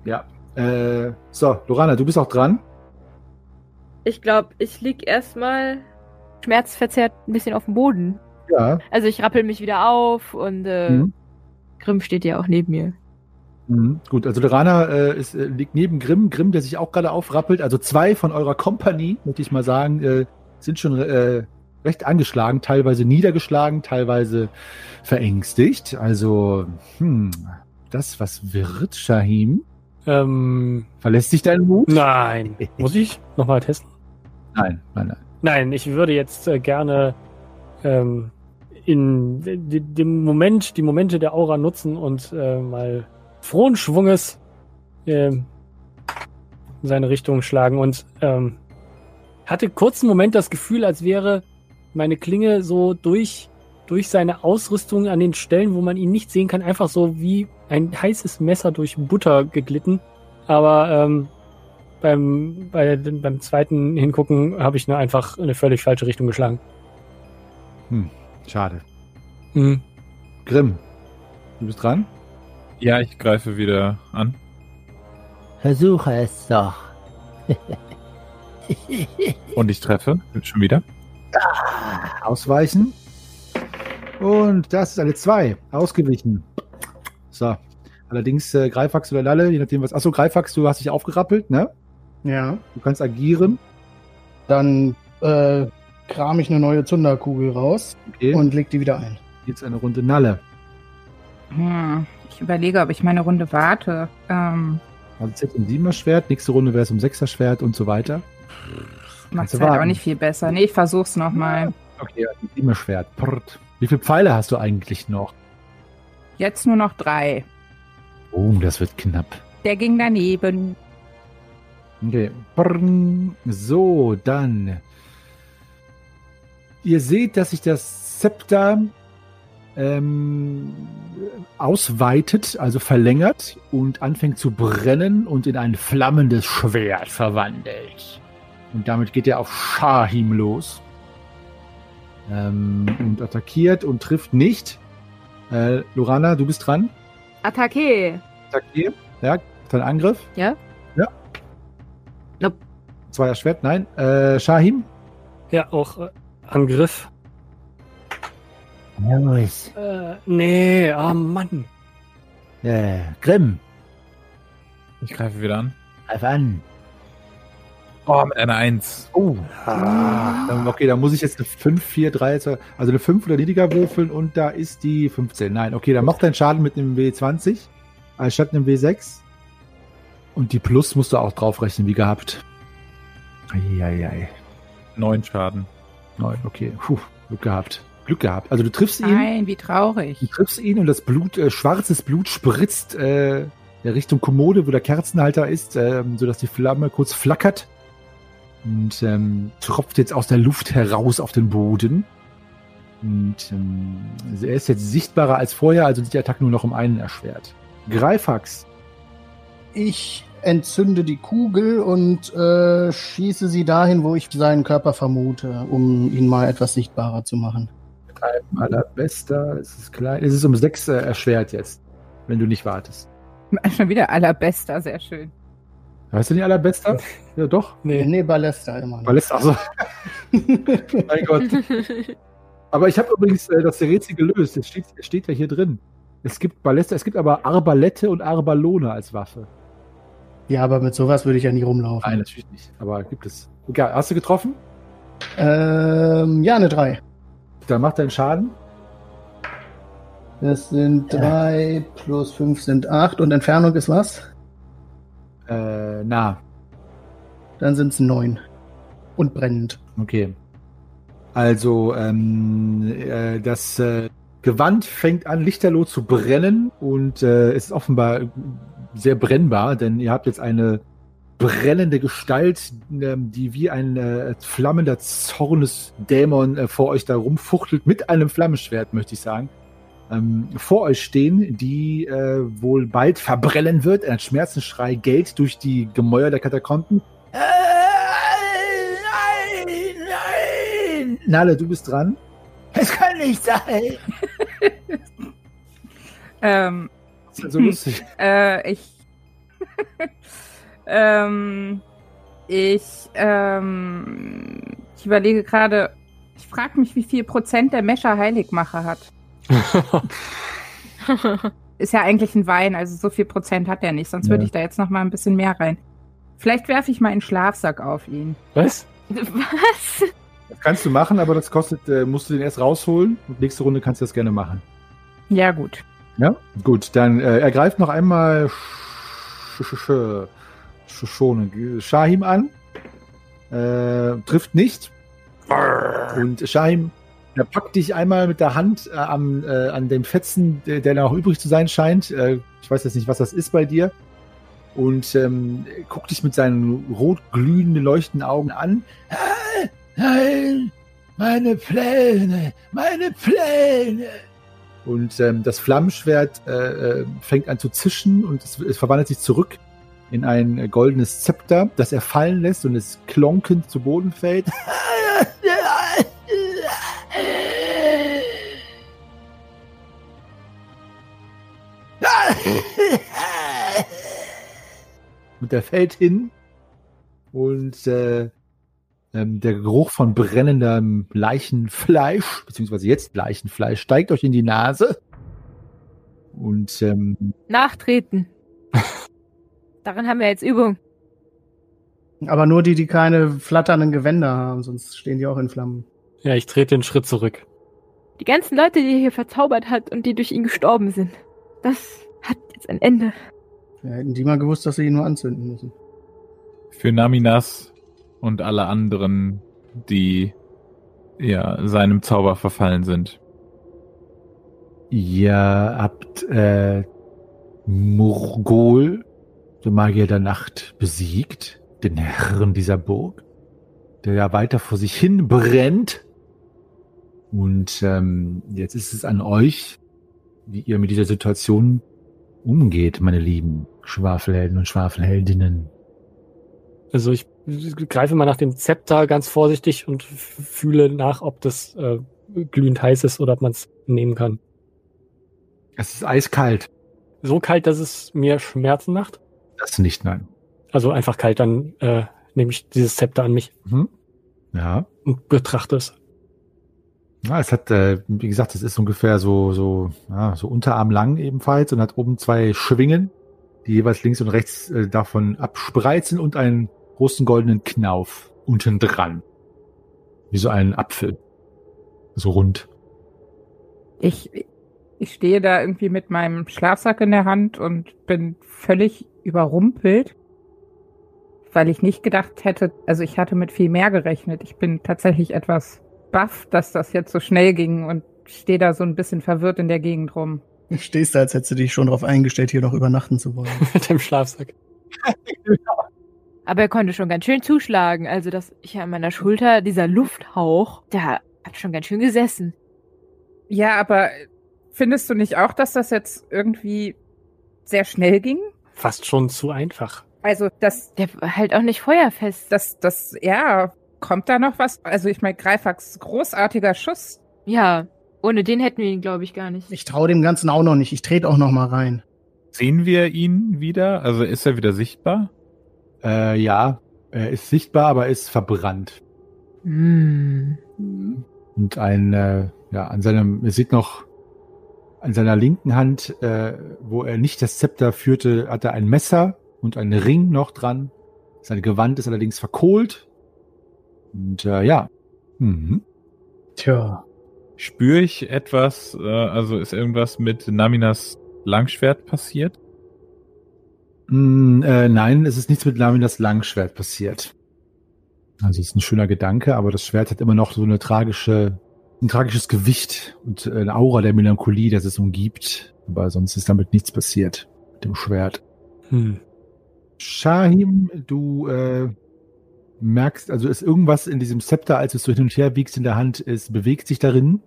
ja. Äh, so, Lorana, du bist auch dran. Ich glaube, ich lieg erstmal schmerzverzerrt ein bisschen auf dem Boden. Ja. Also ich rappel mich wieder auf und äh, Mhm. Grimm steht ja auch neben mir. Mhm. Gut, also Lorana äh, ist, äh, liegt neben Grimm, Grimm, der sich auch gerade aufrappelt. Also zwei von eurer Kompanie, möchte ich mal sagen, äh, sind schon äh, recht angeschlagen, teilweise niedergeschlagen, teilweise verängstigt. Also, hm, das was wird, Shahim? Ähm, Verlässt sich dein Mut? nein. [LAUGHS] Muss ich nochmal testen? Nein, nein, nein. Nein, ich würde jetzt äh, gerne ähm, in de- dem Moment, die Momente der Aura nutzen und äh, mal frohen Schwunges ähm, in seine Richtung schlagen und ähm, hatte kurz einen Moment das Gefühl, als wäre meine Klinge so durch, durch seine Ausrüstung an den Stellen, wo man ihn nicht sehen kann, einfach so wie ein heißes Messer durch Butter geglitten. Aber ähm, beim, bei, beim zweiten Hingucken habe ich nur einfach in eine völlig falsche Richtung geschlagen. Schade. Mhm. Grimm, du bist dran? Ja, ich greife wieder an. Versuche es doch. [LAUGHS] Und ich treffe schon wieder. Ausweichen. Und das ist eine 2. Ausgewichen. So. Allerdings äh, Greifax oder Lalle, je nachdem was. Achso, Greifax, du hast dich aufgerappelt, ne? Ja. Du kannst agieren. Dann äh, kram ich eine neue Zunderkugel raus Okay. und leg die wieder ein. jetzt eine Runde Nalle. Hm, ich überlege, ob ich meine Runde warte. Ähm, Also jetzt um 7er Schwert, nächste Runde wäre es um 6er Schwert und so weiter. macht du halt auch nicht viel besser. Nee, ich versuch's nochmal. Okay, 7er Schwert. Prrt. Wie viele Pfeile hast du eigentlich noch? Jetzt nur noch drei. Oh, das wird knapp. Der ging daneben. Okay. So, dann. Ihr seht, dass sich das Zepter ähm, ausweitet, also verlängert und anfängt zu brennen und in ein flammendes Schwert verwandelt. Und damit geht er auf Shahim los. Ähm, und attackiert und trifft nicht. Äh, Lorana, du bist dran. Attacke. Attackier. Ja, dein Angriff. Ja? Ja. Nope. Zweier Schwert, nein. Äh, Shahim. Ja, auch äh, Angriff. Äh, nee, ah Mann. Äh, Grimm, Ich greife wieder an. greif an. Oh, mit einer Eins. Oh. Dann, okay, dann muss ich jetzt eine 5, 4, 3, 2, also eine 5 oder niedriger würfeln und da ist die 15. Nein, okay, dann macht dein Schaden mit einem W20 anstatt einem W6. Und die Plus musst du auch draufrechnen, wie gehabt. Eieiei. Neun Schaden. Neun, okay. Puh, Glück gehabt. Glück gehabt. Also du triffst ihn, Nein, wie traurig. du triffst ihn und das Blut, äh, schwarzes Blut spritzt äh, in Richtung Kommode, wo der Kerzenhalter ist, ähm, sodass die Flamme kurz flackert und ähm, tropft jetzt aus der Luft heraus auf den Boden. Und ähm, er ist jetzt sichtbarer als vorher, also sind die Attacken nur noch um einen erschwert. Greifax. Ich entzünde die Kugel und äh, schieße sie dahin, wo ich seinen Körper vermute, um ihn mal etwas sichtbarer zu machen. Allerbester, es ist klein. Es ist um sechs äh, erschwert jetzt, wenn du nicht wartest. [LAUGHS] Schon wieder allerbester, sehr schön. Weißt du nicht allerbester? [LAUGHS] Ja, doch. Nee, nee Ballester immer noch. Es also. [LAUGHS] mein Gott. Aber ich habe übrigens äh, das Rätsel gelöst. Es steht, es steht ja hier drin. Es gibt Ballester, es gibt aber Arbalette und Arbalone als Waffe. Ja, aber mit sowas würde ich ja nie rumlaufen. Nein, natürlich nicht. Aber gibt es. Egal, hast du getroffen? Ähm, ja, eine 3. Dann macht deinen Schaden. Das sind 3 plus 5 sind 8 und Entfernung ist was? Äh, na, Dann sind es 9. Und brennend. okay. Also, ähm, äh, das äh, Gewand fängt an, lichterloh zu brennen und äh, es ist offenbar sehr brennbar, denn ihr habt jetzt eine brennende Gestalt, ähm, die wie ein äh, flammender Zornesdämon äh, vor euch da rumfuchtelt, mit einem Flammenschwert, möchte ich sagen, ähm, vor euch stehen, die äh, wohl bald verbrennen wird. Ein Schmerzensschrei gellt durch die Gemäuer der Katakomben. Äh, nein, nein! Nale, du bist dran. Es kann nicht sein. [LAUGHS] Ähm, Das ist halt so [LAUGHS] lustig. äh, ich. [LAUGHS] ähm, ich, ähm, ich überlege gerade, ich frage mich, wie viel Prozent der Mescher Heiligmacher hat. [LAUGHS] Ist ja eigentlich ein Wein, also so viel Prozent hat er nicht, sonst Ja. würde ich da jetzt noch mal ein bisschen mehr rein. Vielleicht werfe ich mal einen Schlafsack auf ihn. Was? Was? Das kannst du machen, aber das kostet, äh, musst du den erst rausholen. Und nächste Runde kannst du das gerne machen. Ja, gut. Ja? Gut, dann äh, er greift noch einmal Sch Sch Sch Sch Schone- Shahim an. Äh, trifft nicht. Und Shahim, er packt dich einmal mit der Hand äh, am, äh, an dem Fetzen, der, der noch übrig zu sein scheint. Äh, ich weiß jetzt nicht, was das ist bei dir. Und ähm, guckt dich mit seinen rot glühenden, leuchtenden Augen an. Ah, nein, meine Pläne, meine Pläne. Und ähm, das Flammenschwert äh, äh, fängt an zu zischen und es, es verwandelt sich zurück in ein goldenes Zepter, das er fallen lässt und es klonkend zu Boden fällt. [LAUGHS] und er fällt hin und äh, ähm, der Geruch von brennendem Leichenfleisch, beziehungsweise jetzt Leichenfleisch, steigt euch in die Nase. Und ähm, Nachtreten. [LAUGHS] Darin haben wir jetzt Übung. Aber nur die, die keine flatternden Gewänder haben, sonst stehen die auch in Flammen. Ja, ich trete den Schritt zurück. Die ganzen Leute, die er hier verzaubert hat und die durch ihn gestorben sind. Das hat jetzt ein Ende. Ja, hätten die mal gewusst, dass sie ihn nur anzünden müssen. Für Naminas und alle anderen, die ja seinem Zauber verfallen sind. ihr habt äh, Murgol, den Magier der Nacht, besiegt, den Herrn dieser Burg, der ja weiter vor sich hin brennt. Und ähm, jetzt ist es an euch, wie ihr mit dieser Situation umgeht, meine lieben Schwafelhelden und Schwafelheldinnen. Also ich greife mal nach dem Zepter ganz vorsichtig und fühle nach, ob das äh, glühend heiß ist oder ob man es nehmen kann. Es ist eiskalt. So kalt, dass es mir Schmerzen macht. Das nicht, nein. Also einfach kalt, dann äh, nehme ich dieses Zepter an mich Mhm. Ja. und betrachte es. Ja, es hat, äh, wie gesagt, es ist ungefähr so, so, ja, so unterarmlang ebenfalls und hat oben zwei Schwingen, die jeweils links und rechts äh, davon abspreizen und einen großen goldenen Knauf unten dran. Wie so ein Apfel. So rund. Ich, ich stehe da irgendwie mit meinem Schlafsack in der Hand und bin völlig überrumpelt, weil ich nicht gedacht hätte, also ich hatte mit viel mehr gerechnet. Ich bin tatsächlich etwas baff, dass das jetzt so schnell ging und stehe da so ein bisschen verwirrt in der Gegend rum. Du stehst da, als hättest du dich schon darauf eingestellt, hier noch übernachten zu wollen. [LAUGHS] Mit dem Schlafsack. Aber er konnte schon ganz schön zuschlagen. Also das hier an meiner Schulter, dieser Lufthauch, der hat schon ganz schön gesessen. Ja, aber findest du nicht auch, dass das jetzt irgendwie sehr schnell ging? Fast schon zu einfach. Also das, Der war halt auch nicht feuerfest. das, das, ja, kommt da noch was? Also ich meine, Greifax großartiger Schuss. Ja, ohne den hätten wir ihn, glaube ich, gar nicht. Ich traue dem Ganzen auch noch nicht. Ich trete auch noch mal rein. Sehen wir ihn wieder? Also ist er wieder sichtbar? Äh, ja, er ist sichtbar, aber er ist verbrannt. Hm. Und ein, äh, ja, an seinem, ihr seht noch, an seiner linken Hand, äh, wo er nicht das Zepter führte, hat er ein Messer und einen Ring noch dran. Sein Gewand ist allerdings verkohlt. Und äh, ja. Mhm. Tja. Spüre ich etwas, äh, also ist irgendwas mit Naminas Langschwert passiert? Mm, äh, nein, es ist nichts mit Laminas Langschwert passiert. Also es ist ein schöner Gedanke, aber das Schwert hat immer noch so eine tragische, ein tragisches Gewicht und eine Aura der Melancholie, das es umgibt. Aber sonst ist damit nichts passiert mit dem Schwert. Hm. Shahim, du äh, merkst, also ist irgendwas in diesem Zepter, als du es so hin und her wiegst in der Hand, es bewegt sich darin.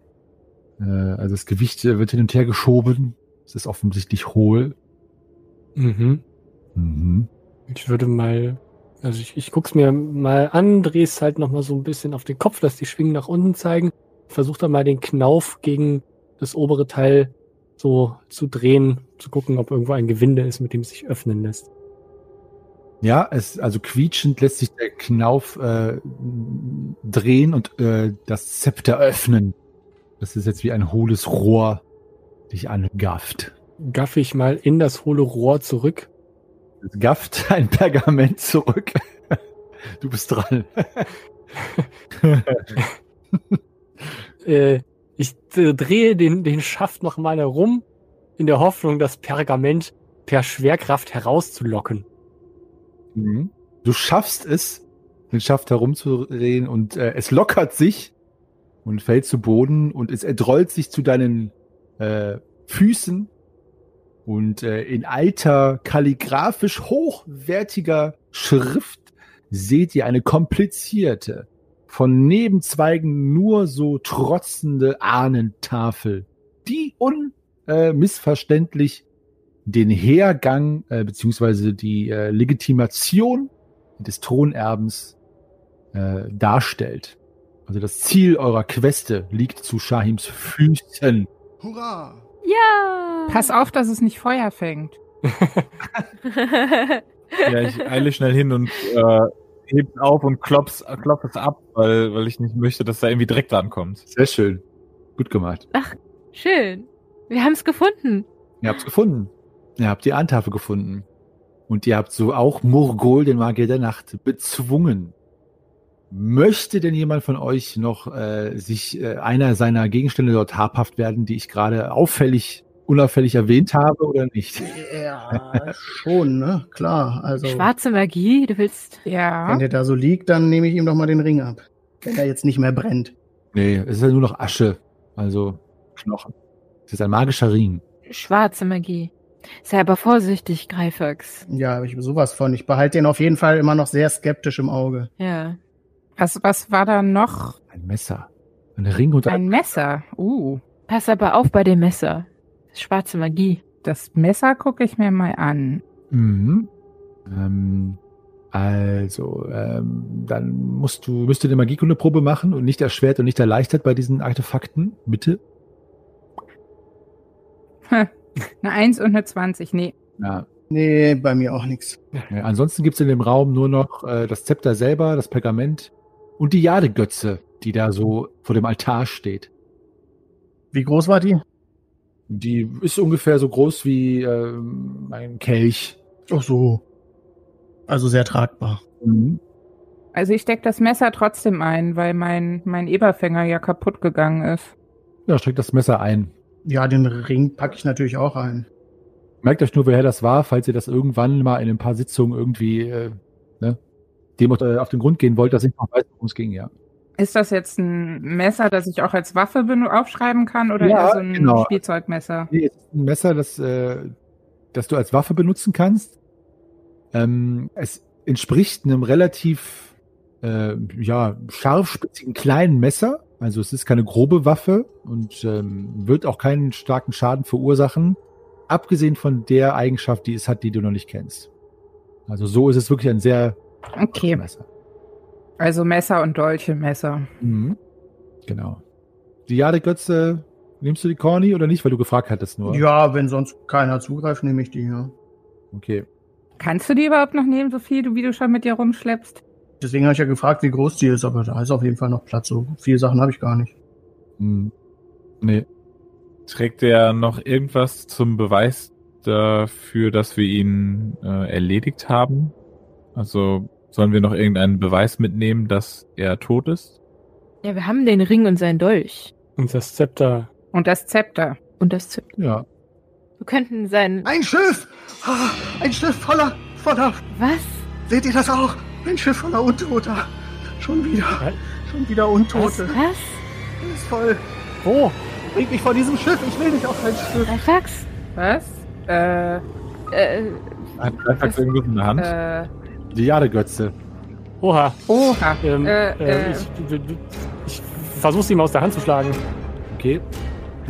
Äh, also das Gewicht äh, wird hin und her geschoben. Es ist offensichtlich hohl. Mhm. Mhm. Ich würde mal, also ich, ich guck's mir mal an, dreh's halt noch mal so ein bisschen auf den Kopf, dass die Schwingen nach unten zeigen. Versuch dann mal den Knauf gegen das obere Teil so zu drehen, zu gucken, ob irgendwo ein Gewinde ist, mit dem es sich öffnen lässt. Ja, es also quietschend lässt sich der Knauf äh, drehen und äh, das Zepter öffnen. Das ist jetzt wie ein hohles Rohr dich angafft. Gaffe ich mal in das hohle Rohr zurück. Es gafft [LAUGHS] ein Pergament zurück. Du bist dran. [LAUGHS] Äh, ich äh, drehe den, den Schaft noch mal herum, in der Hoffnung, das Pergament per Schwerkraft herauszulocken. Mhm. Du schaffst es, den Schaft herumzudrehen und äh, es lockert sich und fällt zu Boden und es erdrollt sich zu deinen äh, Füßen und äh, in alter, kalligraphisch hochwertiger Schrift seht ihr eine komplizierte, von Nebenzweigen nur so trotzende Ahnentafel, die unmissverständlich den Hergang äh, beziehungsweise die äh, Legitimation des Thronerbens äh, darstellt. Also das Ziel eurer Queste liegt zu Shahims Füßen. Hurra! Ja! Pass auf, dass es nicht Feuer fängt. [LAUGHS] Ja, ich eile schnell hin und äh, heb's auf und klopf's, klopf es ab, weil, weil ich nicht möchte, dass da irgendwie Dreck dran kommt. Sehr schön. Gut gemacht. Schön. Wir haben es gefunden. Ihr habt's gefunden. Ihr habt die Ahntafel gefunden. Und ihr habt so auch Murgol, den Magier der Nacht, bezwungen. Möchte denn jemand von euch noch äh, sich äh, einer seiner Gegenstände dort habhaft werden, die ich gerade auffällig, unauffällig erwähnt habe oder nicht? Ja, schon, ne? Klar. Also, Schwarze Magie, du willst. Ja. wenn der da so liegt, dann nehme ich ihm doch mal den Ring ab. Wenn er jetzt nicht mehr brennt. Nee, es ist ja nur noch Asche. Also Knochen. Es ist ein magischer Ring. Schwarze Magie. Sei aber vorsichtig, Greifax. Ja, habe ich sowas von. Ich behalte den auf jeden Fall immer noch sehr skeptisch im Auge. Ja. Was, was war da noch? Ein Messer. Ein Ring und ein Ein Messer. Uh, Pass aber auf bei dem Messer. Schwarze Magie. das Messer gucke ich mir mal an. Mhm. Ähm, also, ähm, dann musst du, müsst ihr eine Magiekundeprobe machen und nicht erschwert und nicht erleichtert bei diesen Artefakten. Bitte. [LAUGHS] Eine 1 und eine 20. Nee. Ja. Nee, bei mir auch nichts. ja ansonsten gibt's in dem Raum nur noch äh, das Zepter selber, das Pergament und die Jadegötze, die da so vor dem Altar steht. Wie groß war die? Die ist ungefähr so groß wie ähm, ein Kelch. Ach so. Also sehr tragbar. Mhm. Also ich steck das Messer trotzdem ein, weil mein, mein Eberfänger ja kaputt gegangen ist. Ja, steckt das Messer ein. Ja, den Ring packe ich natürlich auch ein. Merkt euch nur, woher das war, falls ihr das irgendwann mal in ein paar Sitzungen irgendwie äh, ne, dem äh, auf den Grund gehen wollt, dass ich noch weiß, worum es ging, ja. Ist das jetzt ein Messer, das ich auch als Waffe ben- aufschreiben kann oder Ja, eher so ein genau. Spielzeugmesser? Nee, es ist ein Messer, das, äh, das du als Waffe benutzen kannst. Ähm, es entspricht einem relativ äh, ja, scharfspitzigen kleinen Messer. Also es ist keine grobe Waffe und ähm, wird auch keinen starken Schaden verursachen. Abgesehen von der Eigenschaft, die es hat, die du noch nicht kennst. Also so ist es wirklich ein sehr Okay, Messer. also Messer und Dolche, Messer. Mhm. Genau. Die Jadegötze, nimmst du die Corny oder nicht, weil du gefragt hattest nur? Ja, wenn sonst keiner zugreift, nehme ich die, ja. Okay. Kannst du die überhaupt noch nehmen, Sophie, du, wie du schon mit dir rumschleppst? Deswegen habe ich ja gefragt, wie groß die ist, aber da ist auf jeden Fall noch Platz. So viele Sachen habe ich gar nicht. Hm. Nee. Trägt er noch irgendwas zum Beweis dafür, dass wir ihn äh, erledigt haben? Also sollen wir noch irgendeinen Beweis mitnehmen, dass er tot ist? Ja, wir haben den Ring und seinen Dolch. Und das Zepter. Und das Zepter. Und das Zepter. Ja. Wir könnten sein. Ein Schiff! Ah, ein Schiff voller, voller. Was? Seht ihr das auch? Ein Schiff voller Untoter. Schon wieder. Was? Schon wieder Untote. Was? Ist voll. Wo? Bringt mich vor diesem Schiff. Ich will nicht auf ein Schiff. Greifax? Was? Äh, Äh, Hat Greifax irgendwas in der Hand? äh, Die Jadegötze. Oha. oha. Ähm, Äh, äh, äh. ich ich versuche ihm aus der Hand zu schlagen. Okay.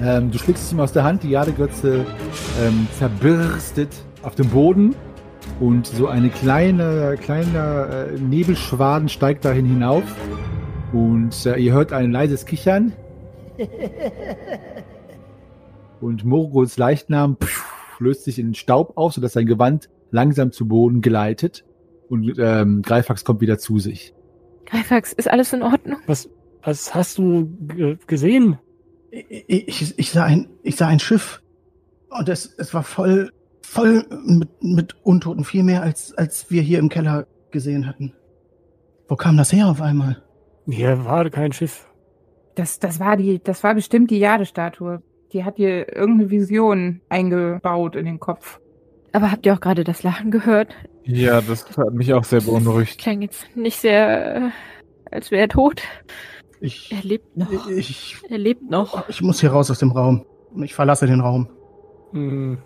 Ähm, du schlägst es ihm aus der Hand, die Jadegötze ähm, zerbirstet auf dem Boden und so eine kleine, kleine äh, Nebelschwaden steigt dahin hinauf und äh, ihr hört ein leises Kichern [LAUGHS] und Morgols Leichnam pfiuh, löst sich in den Staub auf, sodass sein Gewand langsam zu Boden gleitet und ähm, Greifax kommt wieder zu sich. Greifax, ist alles in Ordnung? Was, was hast du ge- gesehen? Ich, ich, ich, sah ein, ich sah ein Schiff. Und es, es war voll, voll mit, mit Untoten. Viel mehr, als, als wir hier im Keller gesehen hatten. Wo kam das her auf einmal? Hier war kein Schiff. Das, das war die, das war bestimmt die Jadestatue. Die hat dir irgendeine Vision eingebaut in den Kopf. Aber habt ihr auch gerade das Lachen gehört? Ja, das hat mich auch sehr beunruhigt. Klang jetzt nicht sehr, äh, als wäre er tot. Ich, Er lebt noch. ich, Er lebt noch. ich muss hier raus aus dem Raum. Ich verlasse den Raum. Hm.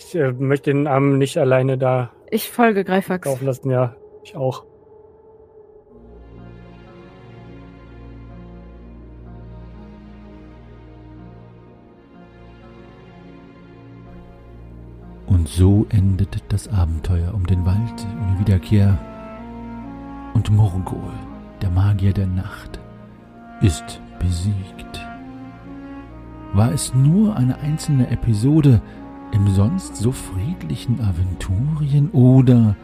Ich äh, möchte den Arm nicht alleine da Ich folge Greifax. laufen lassen. Ja, ich auch. Und so endet das Abenteuer um den Wald ohne Wiederkehr. Und Morgol, der Magier der Nacht, ist besiegt. War es nur eine einzelne Episode im sonst so friedlichen Aventurien oder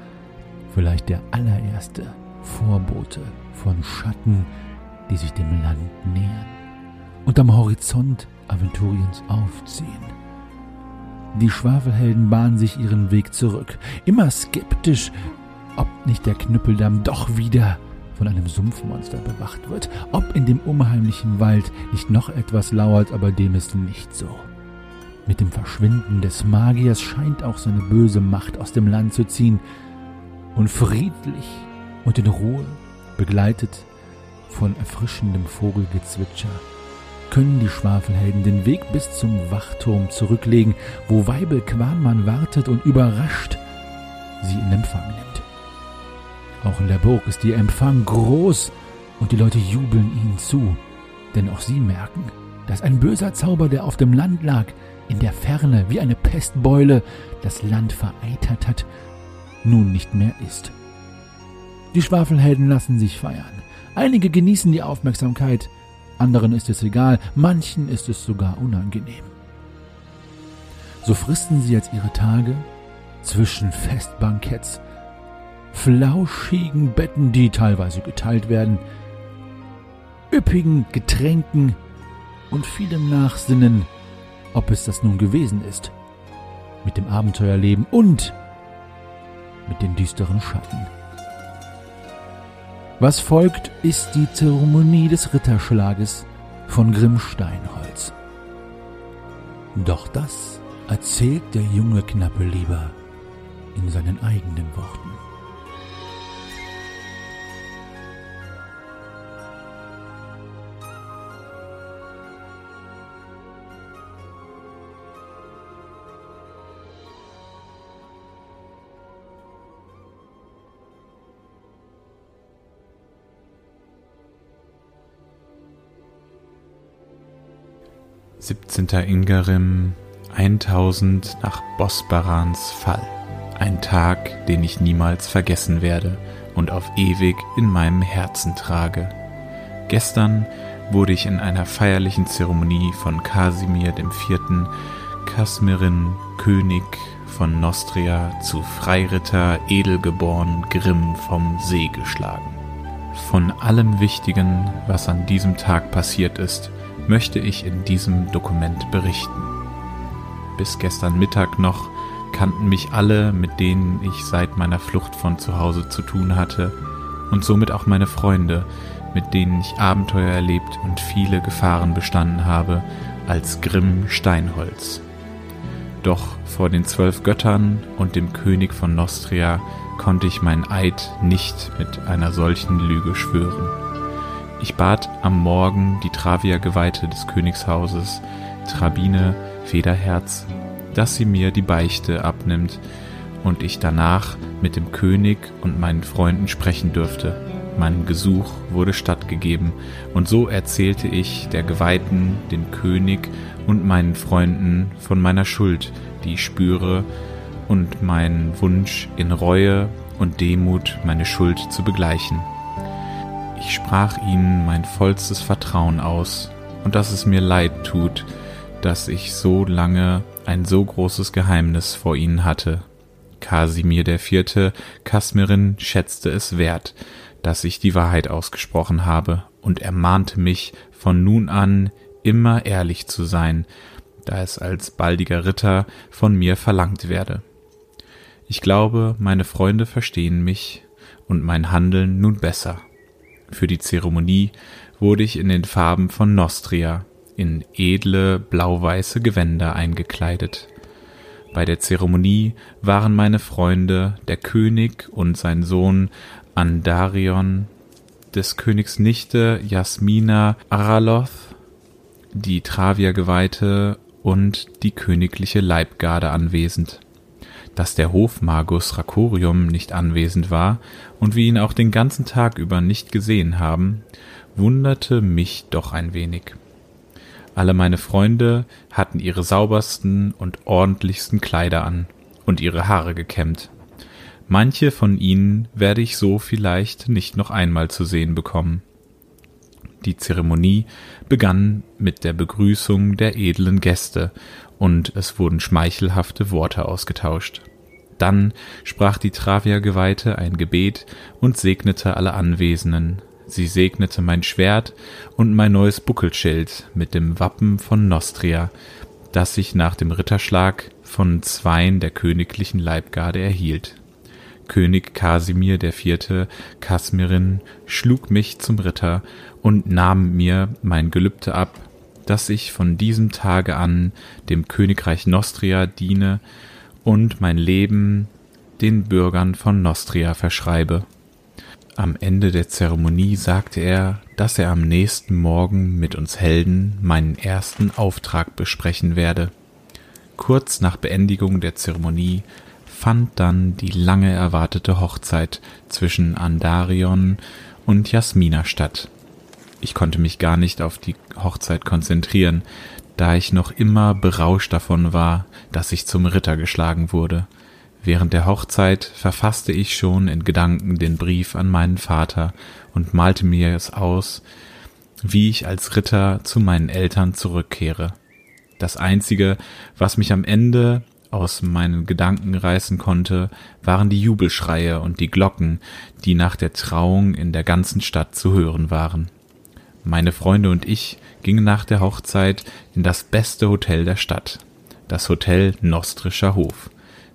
vielleicht der allererste Vorbote von Schatten, die sich dem Land nähern und am Horizont Aventuriens aufziehen? Die Schwafelhelden bahnen sich ihren Weg zurück, immer skeptisch, ob nicht der Knüppeldamm doch wieder von einem Sumpfmonster bewacht wird, ob in dem unheimlichen Wald nicht noch etwas lauert, aber dem ist nicht so. Mit dem Verschwinden des Magiers scheint auch seine böse Macht aus dem Land zu ziehen und friedlich und in Ruhe, begleitet von erfrischendem Vogelgezwitscher, können die Schwafelhelden den Weg bis zum Wachturm zurücklegen, wo Weibel Quanmann wartet und überrascht sie in Empfang nimmt. Auch in der Burg ist ihr Empfang groß und die Leute jubeln ihnen zu, denn auch sie merken, dass ein böser Zauber, der auf dem Land lag, in der Ferne wie eine Pestbeule das Land vereitert hat, nun nicht mehr ist. Die Schwafelhelden lassen sich feiern. Einige genießen die Aufmerksamkeit, anderen ist es egal, manchen ist es sogar unangenehm. So fristen sie jetzt ihre Tage zwischen Festbanketts, flauschigen Betten, die teilweise geteilt werden, üppigen Getränken und vielem Nachsinnen, ob es das nun gewesen ist. Mit dem Abenteuerleben und mit den düsteren Schatten. Was folgt, ist die Zeremonie des Ritterschlages von Grimm Steinholz. Doch das erzählt der junge Knappe lieber in seinen eigenen Worten. Siebzehnter Ingerim 1000 nach Bosbarans Fall. Ein Tag, den ich niemals vergessen werde und auf ewig in meinem Herzen trage. Gestern wurde ich in einer feierlichen Zeremonie von Kasimir IV. Kasmirin, König von Nostria, zu Freiritter edelgeboren Grimm vom See geschlagen. Von allem Wichtigen, was an diesem Tag passiert ist, möchte ich in diesem Dokument berichten. Bis gestern Mittag noch kannten mich alle, mit denen ich seit meiner Flucht von zu Hause zu tun hatte, und somit auch meine Freunde, mit denen ich Abenteuer erlebt und viele Gefahren bestanden habe, als Grimm Steinholz. Doch vor den zwölf Göttern und dem König von Nostria konnte ich meinen Eid nicht mit einer solchen Lüge schwören. Ich bat am Morgen die Travia-Geweihte des Königshauses, Trabine Federherz, dass sie mir die Beichte abnimmt und ich danach mit dem König und meinen Freunden sprechen dürfte. Meinem Gesuch wurde stattgegeben, und so erzählte ich der Geweihten, dem König und meinen Freunden von meiner Schuld, die ich spüre, und meinen Wunsch in Reue und Demut meine Schuld zu begleichen. Ich sprach ihnen mein vollstes Vertrauen aus und dass es mir leid tut, dass ich so lange ein so großes Geheimnis vor ihnen hatte. Kasimir der Vierte, Kasmirin schätzte es wert, dass ich die Wahrheit ausgesprochen habe und ermahnte mich, von nun an immer ehrlich zu sein, da es als baldiger Ritter von mir verlangt werde. Ich glaube, meine Freunde verstehen mich und mein Handeln nun besser. Für die Zeremonie wurde ich in den Farben von Nostria, in edle blau-weiße Gewänder eingekleidet. Bei der Zeremonie waren meine Freunde, der König und sein Sohn Andarion, des Königs Nichte Jasmina Araloth, die Travia-Geweihte und die königliche Leibgarde anwesend. Dass der Hofmagus Rakorium nicht anwesend war und wir ihn auch den ganzen Tag über nicht gesehen haben, wunderte mich doch ein wenig. Alle meine Freunde hatten ihre saubersten und ordentlichsten Kleider an und ihre Haare gekämmt. Manche von ihnen werde ich so vielleicht nicht noch einmal zu sehen bekommen. Die Zeremonie begann mit der Begrüßung der edlen Gäste, und es wurden schmeichelhafte Worte ausgetauscht. Dann sprach die Travia-Geweihte ein Gebet und segnete alle Anwesenden. Sie segnete mein Schwert und mein neues Buckelschild mit dem Wappen von Nostria, das ich nach dem Ritterschlag von zweien der königlichen Leibgarde erhielt. König Kasimir IV. Kasmirin schlug mich zum Ritter und nahm mir mein Gelübde ab, dass ich von diesem Tage an dem Königreich Nostria diene und mein Leben den Bürgern von Nostria verschreibe. Am Ende der Zeremonie sagte er, dass er am nächsten Morgen mit uns Helden meinen ersten Auftrag besprechen werde. Kurz nach Beendigung der Zeremonie fand dann die lange erwartete Hochzeit zwischen Andarion und Jasmina statt. Ich konnte mich gar nicht auf die Hochzeit konzentrieren, da ich noch immer berauscht davon war, dass ich zum Ritter geschlagen wurde. Während der Hochzeit verfasste ich schon in Gedanken den Brief an meinen Vater und malte mir es aus, wie ich als Ritter zu meinen Eltern zurückkehre. Das Einzige, was mich am Ende aus meinen Gedanken reißen konnte, waren die Jubelschreie und die Glocken, die nach der Trauung in der ganzen Stadt zu hören waren. Meine Freunde und ich gingen nach der Hochzeit in das beste Hotel der Stadt, das Hotel Nostrischer Hof.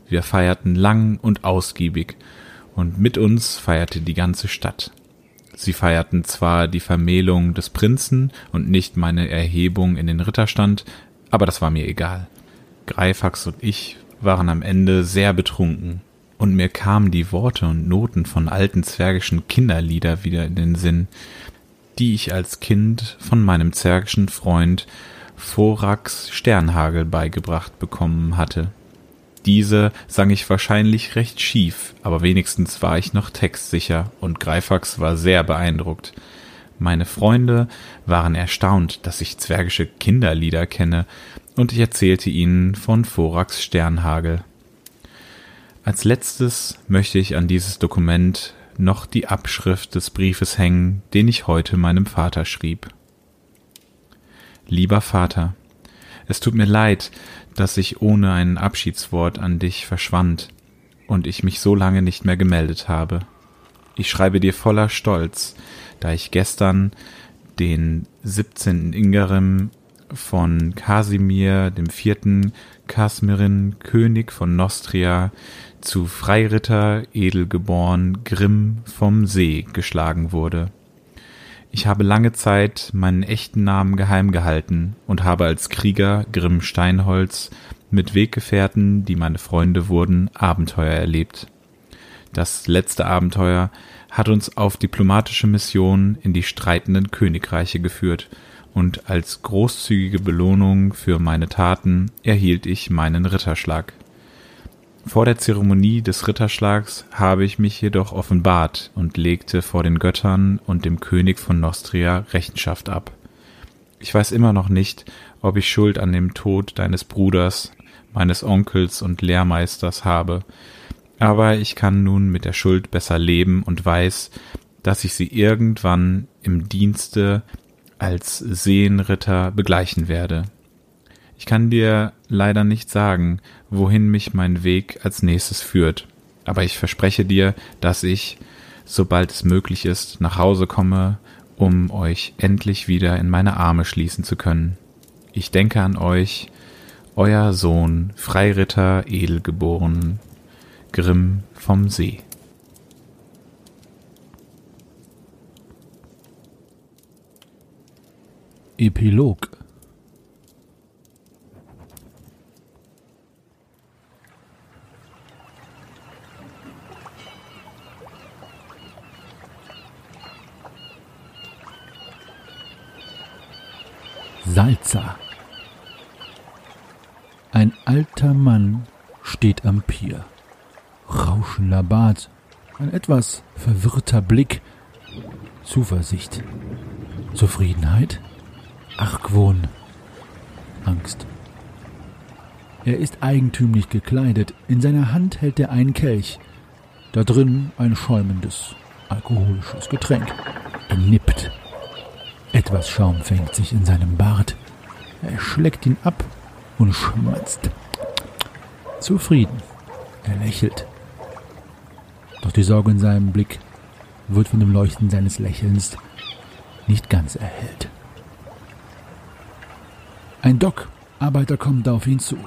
Wir feierten lang und ausgiebig, und mit uns feierte die ganze Stadt. Sie feierten zwar die Vermählung des Prinzen und nicht meine Erhebung in den Ritterstand, aber das war mir egal. Greifax und ich waren am Ende sehr betrunken, und mir kamen die Worte und Noten von alten zwergischen Kinderlieder wieder in den Sinn, die ich als Kind von meinem zwergischen Freund Vorax Sternhagel beigebracht bekommen hatte. Diese sang ich wahrscheinlich recht schief, aber wenigstens war ich noch textsicher und Greifax war sehr beeindruckt. Meine Freunde waren erstaunt, dass ich zwergische Kinderlieder kenne, und ich erzählte ihnen von Vorax Sternhagel. Als letztes möchte ich an dieses Dokument noch die Abschrift des Briefes hängen, den ich heute meinem Vater schrieb. Lieber Vater, es tut mir leid, dass ich ohne ein Abschiedswort an dich verschwand und ich mich so lange nicht mehr gemeldet habe. Ich schreibe dir voller Stolz, da ich gestern den 17. Ingerem von Kasimir dem vierten Kasmirin, König von Nostria, zu Freiritter, edelgeboren, Grimm vom See geschlagen wurde. Ich habe lange Zeit meinen echten Namen geheim gehalten und habe als Krieger Grimm Steinholz mit Weggefährten, die meine Freunde wurden, Abenteuer erlebt. Das letzte Abenteuer hat uns auf diplomatische Missionen in die streitenden Königreiche geführt, und als großzügige Belohnung für meine Taten erhielt ich meinen Ritterschlag. Vor der Zeremonie des Ritterschlags habe ich mich jedoch offenbart und legte vor den Göttern und dem König von Nostria Rechenschaft ab. Ich weiß immer noch nicht, ob ich Schuld an dem Tod deines Bruders, meines Onkels und Lehrmeisters habe, aber ich kann nun mit der Schuld besser leben und weiß, dass ich sie irgendwann im Dienste als Seenritter begleichen werde. Ich kann dir leider nicht sagen, wohin mich mein Weg als nächstes führt, aber ich verspreche dir, dass ich, sobald es möglich ist, nach Hause komme, um euch endlich wieder in meine Arme schließen zu können. Ich denke an euch, euer Sohn, Freiritter edelgeboren, Grimm vom See. Epilog Salza Ein alter Mann steht am Pier. Rauschender Bart, ein etwas verwirrter Blick, Zuversicht, Zufriedenheit, Argwohn, Angst. Er ist eigentümlich gekleidet, in seiner Hand hält er einen Kelch, da drin ein schäumendes, alkoholisches Getränk. Er nippt. Etwas Schaum fängt sich in seinem Bart. Er schleckt ihn ab und schmatzt. Zufrieden. Er lächelt. Doch die Sorge in seinem Blick wird von dem Leuchten seines Lächelns nicht ganz erhellt. Ein Dockarbeiter kommt auf ihn zu.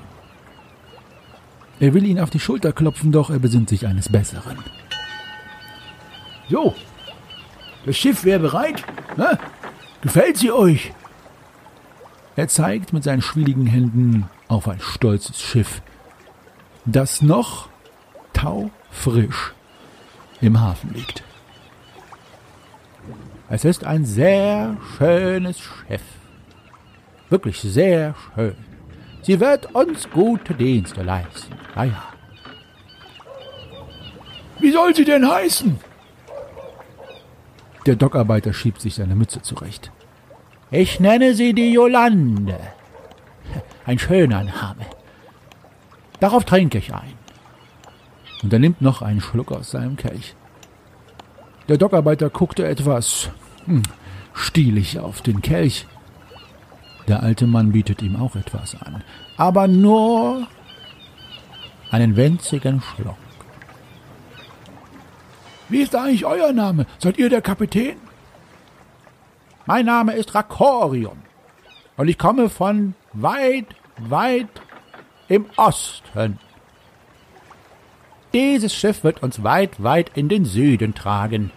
Er will ihn auf die Schulter klopfen, doch er besinnt sich eines Besseren. So, das Schiff wäre bereit. Ne? Gefällt sie euch? Er zeigt mit seinen schwieligen Händen auf ein stolzes Schiff, das noch taufrisch im Hafen liegt. Es ist ein sehr schönes Schiff. Wirklich sehr schön. Sie wird uns gute Dienste leisten. Ja, ja. Wie soll sie denn heißen? Der Dockarbeiter schiebt sich seine Mütze zurecht. Ich nenne sie die Jolande. Ein schöner Name. Darauf trinke ich ein. Und er nimmt noch einen Schluck aus seinem Kelch. Der Dockarbeiter guckte etwas hm, stielig auf den Kelch. Der alte Mann bietet ihm auch etwas an, aber nur einen winzigen Schluck. Wie ist eigentlich euer Name? Seid ihr der Kapitän? Mein Name ist Rakorium und ich komme von weit, weit im Osten. Dieses Schiff wird uns weit, weit in den Süden tragen,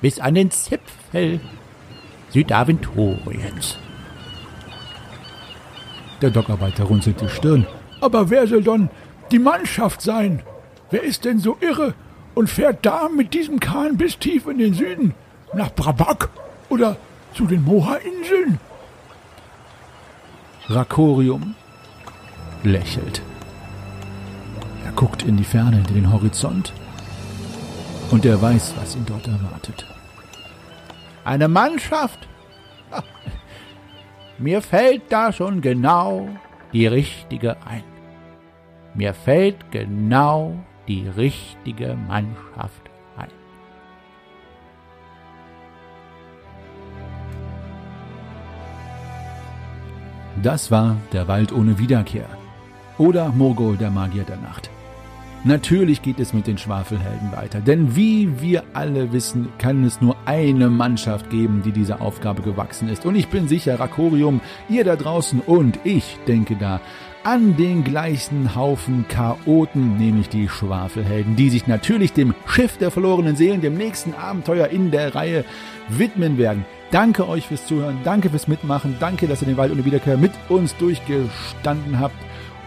bis an den Zipfel Südaventoriens. Der Dockarbeiter runzelt die Stirn. Aber wer soll dann die Mannschaft sein? Wer ist denn so irre und fährt da mit diesem Kahn bis tief in den Süden? Nach Brabak oder zu den Moha-Inseln? Rakorium lächelt. Er guckt in die Ferne, in den Horizont. Und er weiß, was ihn dort erwartet. Eine Mannschaft? Ha, Mir fällt da schon genau die richtige ein. Mir fällt genau die richtige Mannschaft Das war der Wald ohne Wiederkehr. Oder Mogol, der Magier der Nacht. Natürlich geht es mit den Schwafelhelden weiter, denn wie wir alle wissen, kann es nur eine Mannschaft geben, die dieser Aufgabe gewachsen ist. Und ich bin sicher, Rakorium, ihr da draußen und ich denke da an den gleichen Haufen Chaoten, nämlich die Schwafelhelden, die sich natürlich dem Schiff der verlorenen Seelen, dem nächsten Abenteuer in der Reihe widmen werden. Danke euch fürs Zuhören, danke fürs Mitmachen, danke, dass ihr den Wald ohne Wiederkehr mit uns durchgestanden habt.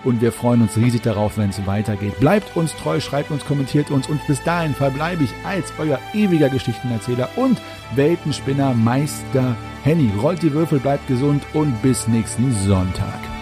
Und wir freuen uns riesig darauf, wenn es weitergeht. Bleibt uns treu, schreibt uns, kommentiert uns und bis dahin verbleibe ich als euer ewiger Geschichtenerzähler und Weltenspinner Meister Henny. Rollt die Würfel, bleibt gesund und bis nächsten Sonntag.